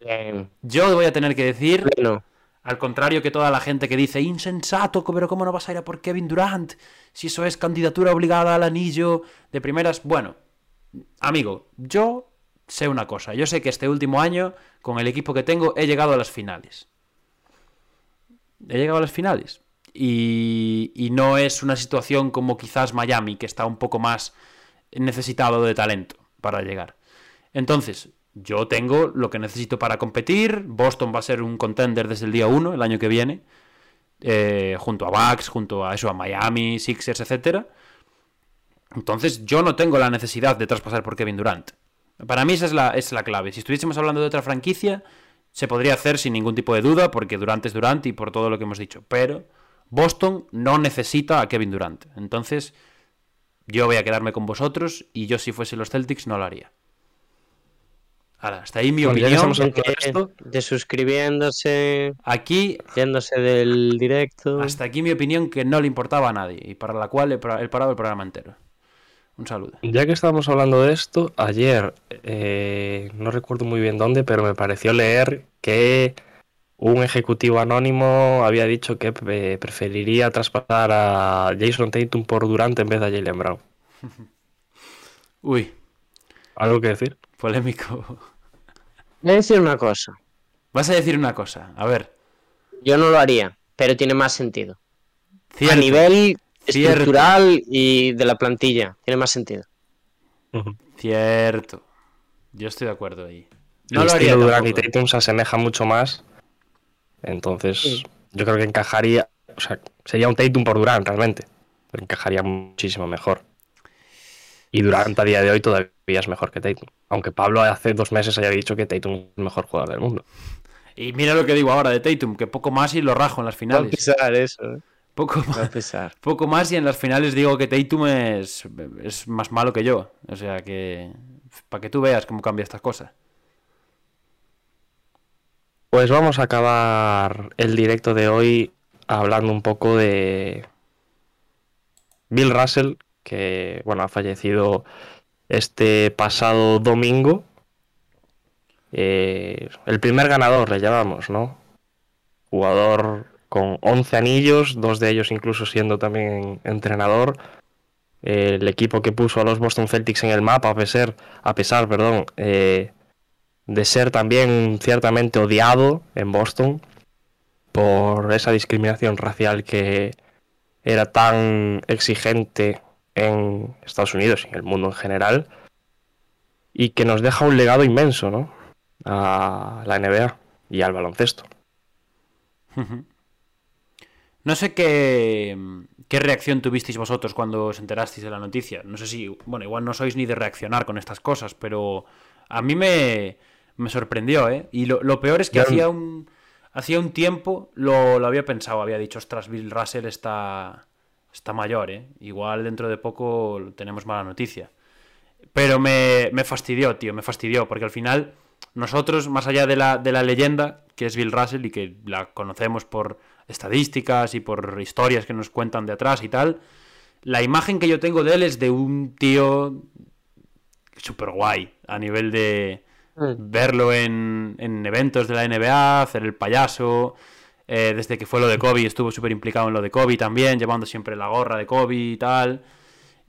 Bien. Yo voy a tener que decir, Bueno, al contrario que toda la gente que dice, insensato, pero ¿cómo no vas a ir a por Kevin Durant? Si eso es candidatura obligada al anillo de primeras. Bueno, amigo, yo sé una cosa. Yo sé que este último año, con el equipo que tengo, he llegado a las finales. He llegado a las finales. Y, y no es una situación como quizás Miami, que está un poco más necesitado de talento para llegar. Entonces, yo tengo lo que necesito para competir. Boston va a ser un contender desde el día 1, el año que viene. Eh, junto a Bucks, junto a eso, a Miami, Sixers, etc. Entonces, yo no tengo la necesidad de traspasar por Kevin Durant. Para mí esa es la, es la clave. Si estuviésemos hablando de otra franquicia, se podría hacer sin ningún tipo de duda, porque Durant es Durant y por todo lo que hemos dicho. Pero Boston no necesita a Kevin Durant. Entonces, yo voy a quedarme con vosotros y yo si fuese los Celtics no lo haría. Ahora, hasta ahí mi opinión. De, suscribiéndose. Aquí. Yéndose del directo. Hasta aquí mi opinión que no le importaba a nadie y para la cual he parado el programa entero. Un saludo. Ya que estábamos hablando de esto, ayer, eh, no recuerdo muy bien dónde, pero me pareció leer que un ejecutivo anónimo había dicho que eh, preferiría traspasar a Jason Tatum por Durant en vez de a Jalen Brown. Uy. ¿Algo que decir? Polémico. Voy a decir una cosa. Vas a decir una cosa, a ver. Yo no lo haría, pero tiene más sentido. A nivel estructural y de la plantilla, tiene más sentido. Cierto. Yo estoy de acuerdo ahí. No el lo haría Durant y Tatum se asemeja mucho más entonces, yo creo que encajaría, o sea, sería un Tatum por Durant realmente, pero encajaría muchísimo mejor. Y Durant a día de hoy todavía es mejor que Tatum. Aunque Pablo hace dos meses haya dicho que Tatum es el mejor jugador del mundo. Y mira lo que digo ahora de Tatum, que poco más y lo rajo en las finales. pesar eso. ¿eh? Poco más, pesar. poco más y en las finales digo que Tatum es, es más malo que yo. O sea que, para que tú veas cómo cambia estas cosas. Pues vamos a acabar el directo de hoy hablando un poco de Bill Russell, que bueno, ha fallecido este pasado domingo. Eh, el primer ganador le llamamos, ¿no? Jugador con 11 anillos, dos de ellos incluso siendo también entrenador. el equipo que puso a los Boston Celtics en el mapa, a pesar, a pesar perdón, eh, de ser también ciertamente odiado en Boston por esa discriminación racial que era tan exigente en Estados Unidos y en el mundo en general y que nos deja un legado inmenso ¿no? a la NBA y al baloncesto. No sé qué, qué reacción tuvisteis vosotros cuando os enterasteis de la noticia. No sé si, bueno, igual no sois ni de reaccionar con estas cosas, pero a mí me, me sorprendió, ¿eh? Y lo, peor es que hacía un, hacía un tiempo lo, lo, había pensado, había dicho, ostras, Bill Russell está, está mayor, ¿eh? Igual dentro de poco tenemos mala noticia. Pero me, me fastidió, tío, me fastidió, porque al final nosotros, más allá de la, de la leyenda, que es Bill Russell y que la conocemos por estadísticas y por historias que nos cuentan de atrás y tal, la imagen que yo tengo de él es de un tío súper guay a nivel de, Mm. verlo en, eventos de la NBA, hacer el payaso. Eh, desde que fue lo de Kobe, estuvo súper implicado en lo de Kobe también, llevando siempre la gorra de Kobe y tal.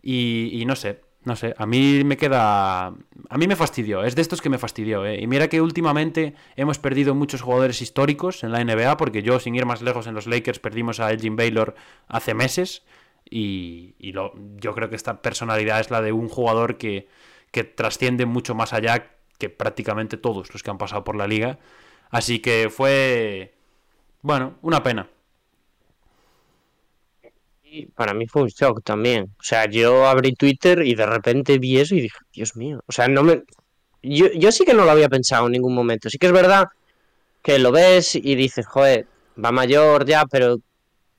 Y, no sé, no sé, a mí me queda... A mí me fastidió, es de estos que me fastidió. ¿eh? Y mira que últimamente hemos perdido muchos jugadores históricos en la NBA, porque yo, sin ir más lejos, en los Lakers perdimos a Elgin Baylor hace meses. Y, lo, yo creo que esta personalidad es la de un jugador que, que trasciende mucho más allá que prácticamente todos los que han pasado por la liga. Así que fue, bueno, una pena. Y para mí fue un shock también. O sea, yo abrí Twitter y de repente vi eso y dije, Dios mío. O sea, no me. Yo, yo sí que no lo había pensado en ningún momento. Sí que es verdad que lo ves y dices, joder, va mayor ya, pero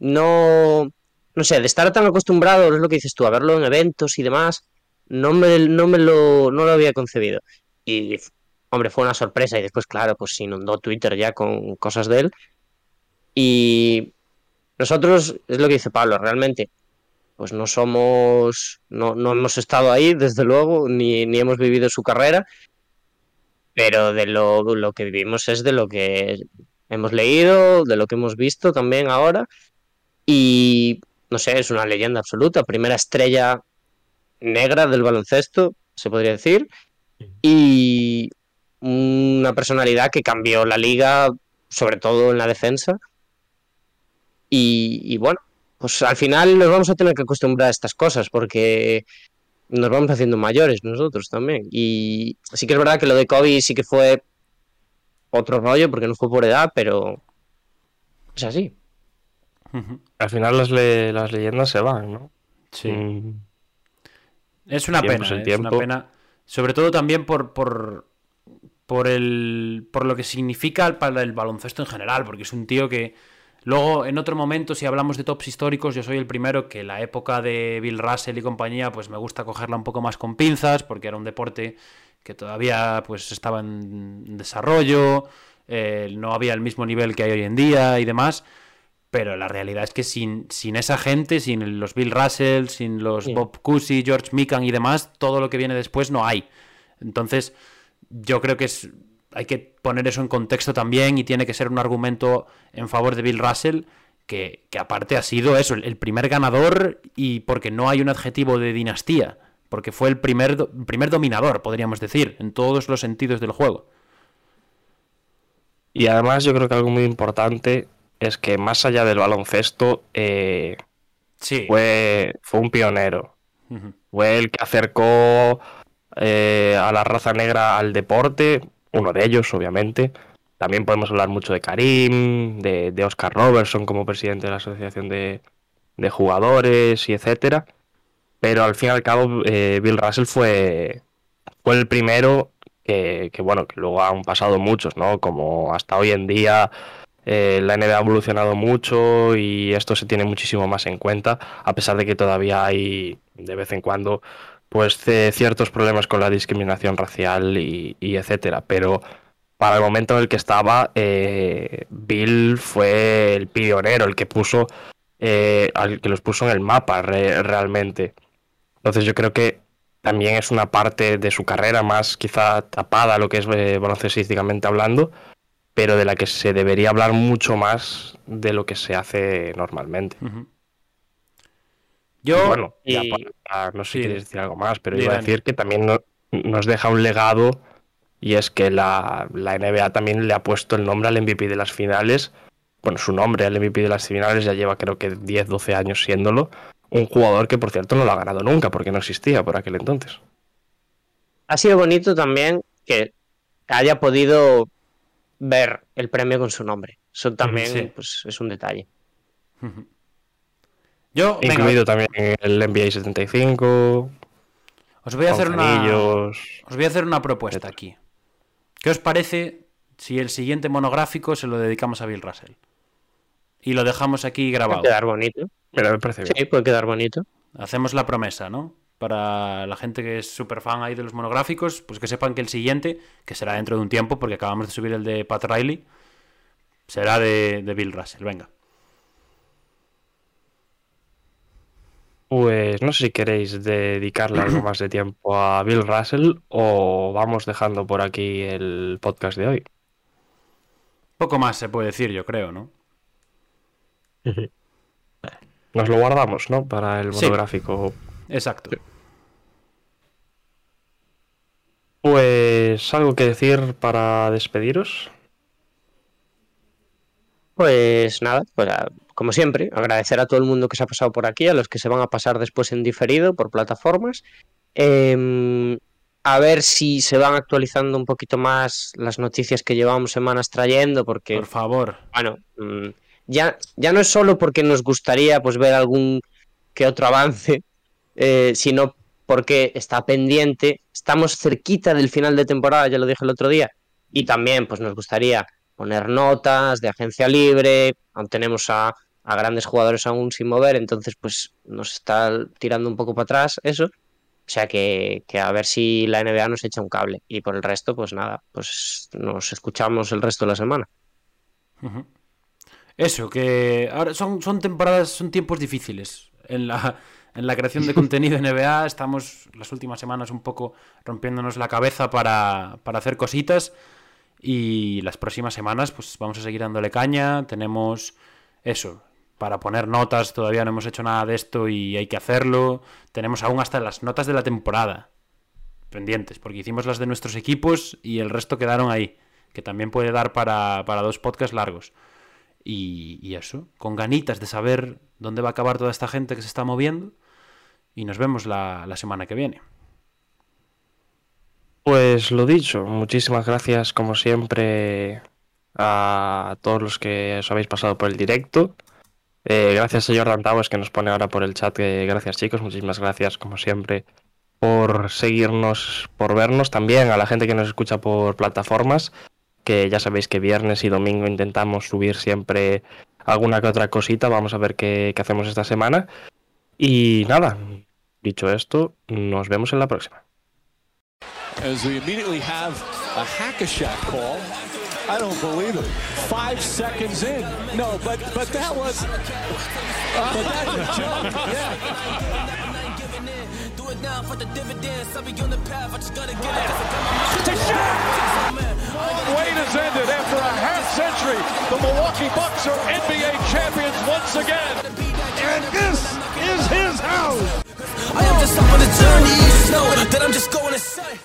no. No sé, de estar tan acostumbrado, es lo que dices tú, a verlo en eventos y demás, no me, no me lo, no lo había concebido. Y, hombre, fue una sorpresa. Y después, claro, pues se inundó Twitter ya con cosas de él. Y nosotros, es lo que dice Pablo, realmente, pues no somos, no, no hemos estado ahí, desde luego, ni, ni hemos vivido su carrera, pero de lo, lo, que vivimos es de lo que hemos leído, de lo que hemos visto también ahora, y no sé, es una leyenda absoluta, primera estrella negra del baloncesto, se podría decir, y una personalidad que cambió la liga, sobre todo en la defensa. Y, bueno, pues al final nos vamos a tener que acostumbrar a estas cosas porque nos vamos haciendo mayores nosotros también. Y sí que es verdad que lo de Kobe sí que fue otro rollo porque no fue por edad, pero es así. Al final las, las leyendas se van, ¿no? Sí. Mm. Es una pena, ¿eh? es una pena. Sobre todo también por, por, por, el, por lo que significa para el baloncesto en general, porque es un tío que luego en otro momento, si hablamos de tops históricos, yo soy el primero que la época de Bill Russell y compañía, pues me gusta cogerla un poco más con pinzas, porque era un deporte que todavía pues estaba en desarrollo, eh, no había el mismo nivel que hay hoy en día y demás. Pero la realidad es que sin, sin esa gente, sin los Bill Russell, sin los Bob Cousy, George Mikan y demás, todo lo que viene después no hay. Entonces, yo creo que es, hay que poner eso en contexto también y tiene que ser un argumento en favor de Bill Russell, que, aparte ha sido eso, el, primer ganador y porque no hay un adjetivo de dinastía, porque fue el primer, primer dominador, podríamos decir, en todos los sentidos del juego. Y además yo creo que algo muy importante es que más allá del baloncesto, eh, fue, fue un pionero. Fue el que acercó eh, a la raza negra al deporte, uno de ellos, obviamente. También podemos hablar mucho de Karim, de, Oscar Robertson como presidente de la Asociación de, Jugadores y etcétera. Pero al fin y al cabo, eh, Bill Russell fue, fue el primero que, que, bueno, que luego han pasado muchos, ¿no? Como hasta hoy en día eh, la NBA ha evolucionado mucho y esto se tiene muchísimo más en cuenta, a pesar de que todavía hay de vez en cuando pues ciertos problemas con la discriminación racial y, etcétera. Pero para el momento en el que estaba, eh, Bill fue el pionero, el que puso, eh, que los puso en el mapa realmente. Entonces yo creo que también es una parte de su carrera más quizá tapada, lo que es baloncestísticamente hablando, pero de la que se debería hablar mucho más de lo que se hace normalmente. Yo, bueno, no sé si quieres decir algo más, pero iba a decir que también nos deja un legado y es que la, NBA también le ha puesto el nombre al MVP de las finales. Bueno, su nombre al MVP de las finales ya lleva creo que 10, 12 años siéndolo. Un jugador que por cierto no lo ha ganado nunca porque no existía por aquel entonces. Ha sido bonito también que haya podido ver el premio con su nombre. Eso también pues, es un detalle. Yo, Incluido también el NBA 75. Os voy a hacer una. Os voy a hacer una propuesta aquí. ¿Qué os parece si el siguiente monográfico se lo dedicamos a Bill Russell? Y lo dejamos aquí grabado. Puede quedar bonito. Pero me parece Sí, puede quedar bonito. Hacemos la promesa, ¿no? para la gente que es súper fan ahí de los monográficos, pues que sepan que el siguiente, que será dentro de un tiempo, porque acabamos de subir el de Pat Riley, será de, Bill Russell. Venga. Pues no sé si queréis dedicarle algo más de tiempo a Bill Russell o vamos dejando por aquí el podcast de hoy. Poco más se puede decir, yo creo, ¿no? Nos lo guardamos, ¿no? Para el monográfico. Exacto. Pues algo que decir para despediros. Pues nada, pues como siempre, agradecer a todo el mundo que se ha pasado por aquí, a los que se van a pasar después en diferido por plataformas. Em, a ver si se van actualizando un poquito más las noticias que llevamos semanas trayendo, porque. Por favor. Bueno, mm, ya, ya no es solo porque nos gustaría pues ver algún que otro avance, eh, sino porque está pendiente, estamos cerquita del final de temporada, ya lo dije el otro día, y también pues nos gustaría poner notas de agencia libre, tenemos a, grandes jugadores aún sin mover, entonces pues nos está tirando un poco para atrás eso, o sea que, a ver si la NBA nos echa un cable, y por el resto pues nada, pues nos escuchamos el resto de la semana. Eso, que ahora son, son temporadas, son tiempos difíciles en la en la creación de contenido NBA. Estamos las últimas semanas un poco rompiéndonos la cabeza para, hacer cositas. Y las próximas semanas, pues vamos a seguir dándole caña. Tenemos eso, para poner notas. Todavía no hemos hecho nada de esto y hay que hacerlo. Tenemos aún hasta las notas de la temporada. pendientes, porque hicimos las de nuestros equipos y el resto quedaron ahí, que también puede dar para, dos podcasts largos. Y, eso, con ganitas de saber dónde va a acabar toda esta gente que se está moviendo. Y nos vemos la, la semana que viene. Pues lo dicho, muchísimas gracias como siempre a todos los que os habéis pasado por el directo. Eh, gracias señor Taues que nos pone ahora por el chat. gracias chicos, muchísimas gracias como siempre por seguirnos, por vernos. También a la gente que nos escucha por plataformas, que ya sabéis que viernes y domingo intentamos subir siempre alguna que otra cosita. Vamos a ver qué, hacemos esta semana. Y nada, dicho esto, nos vemos en la próxima. as a. I don't believe it. Five seconds in. No, but but that was. But that's a joke. Yeah. Wait has ended after a half century. The Milwaukee Bucks are NBA champions once again. And this is his house. I am just up on the journey. You know that I'm just going to say.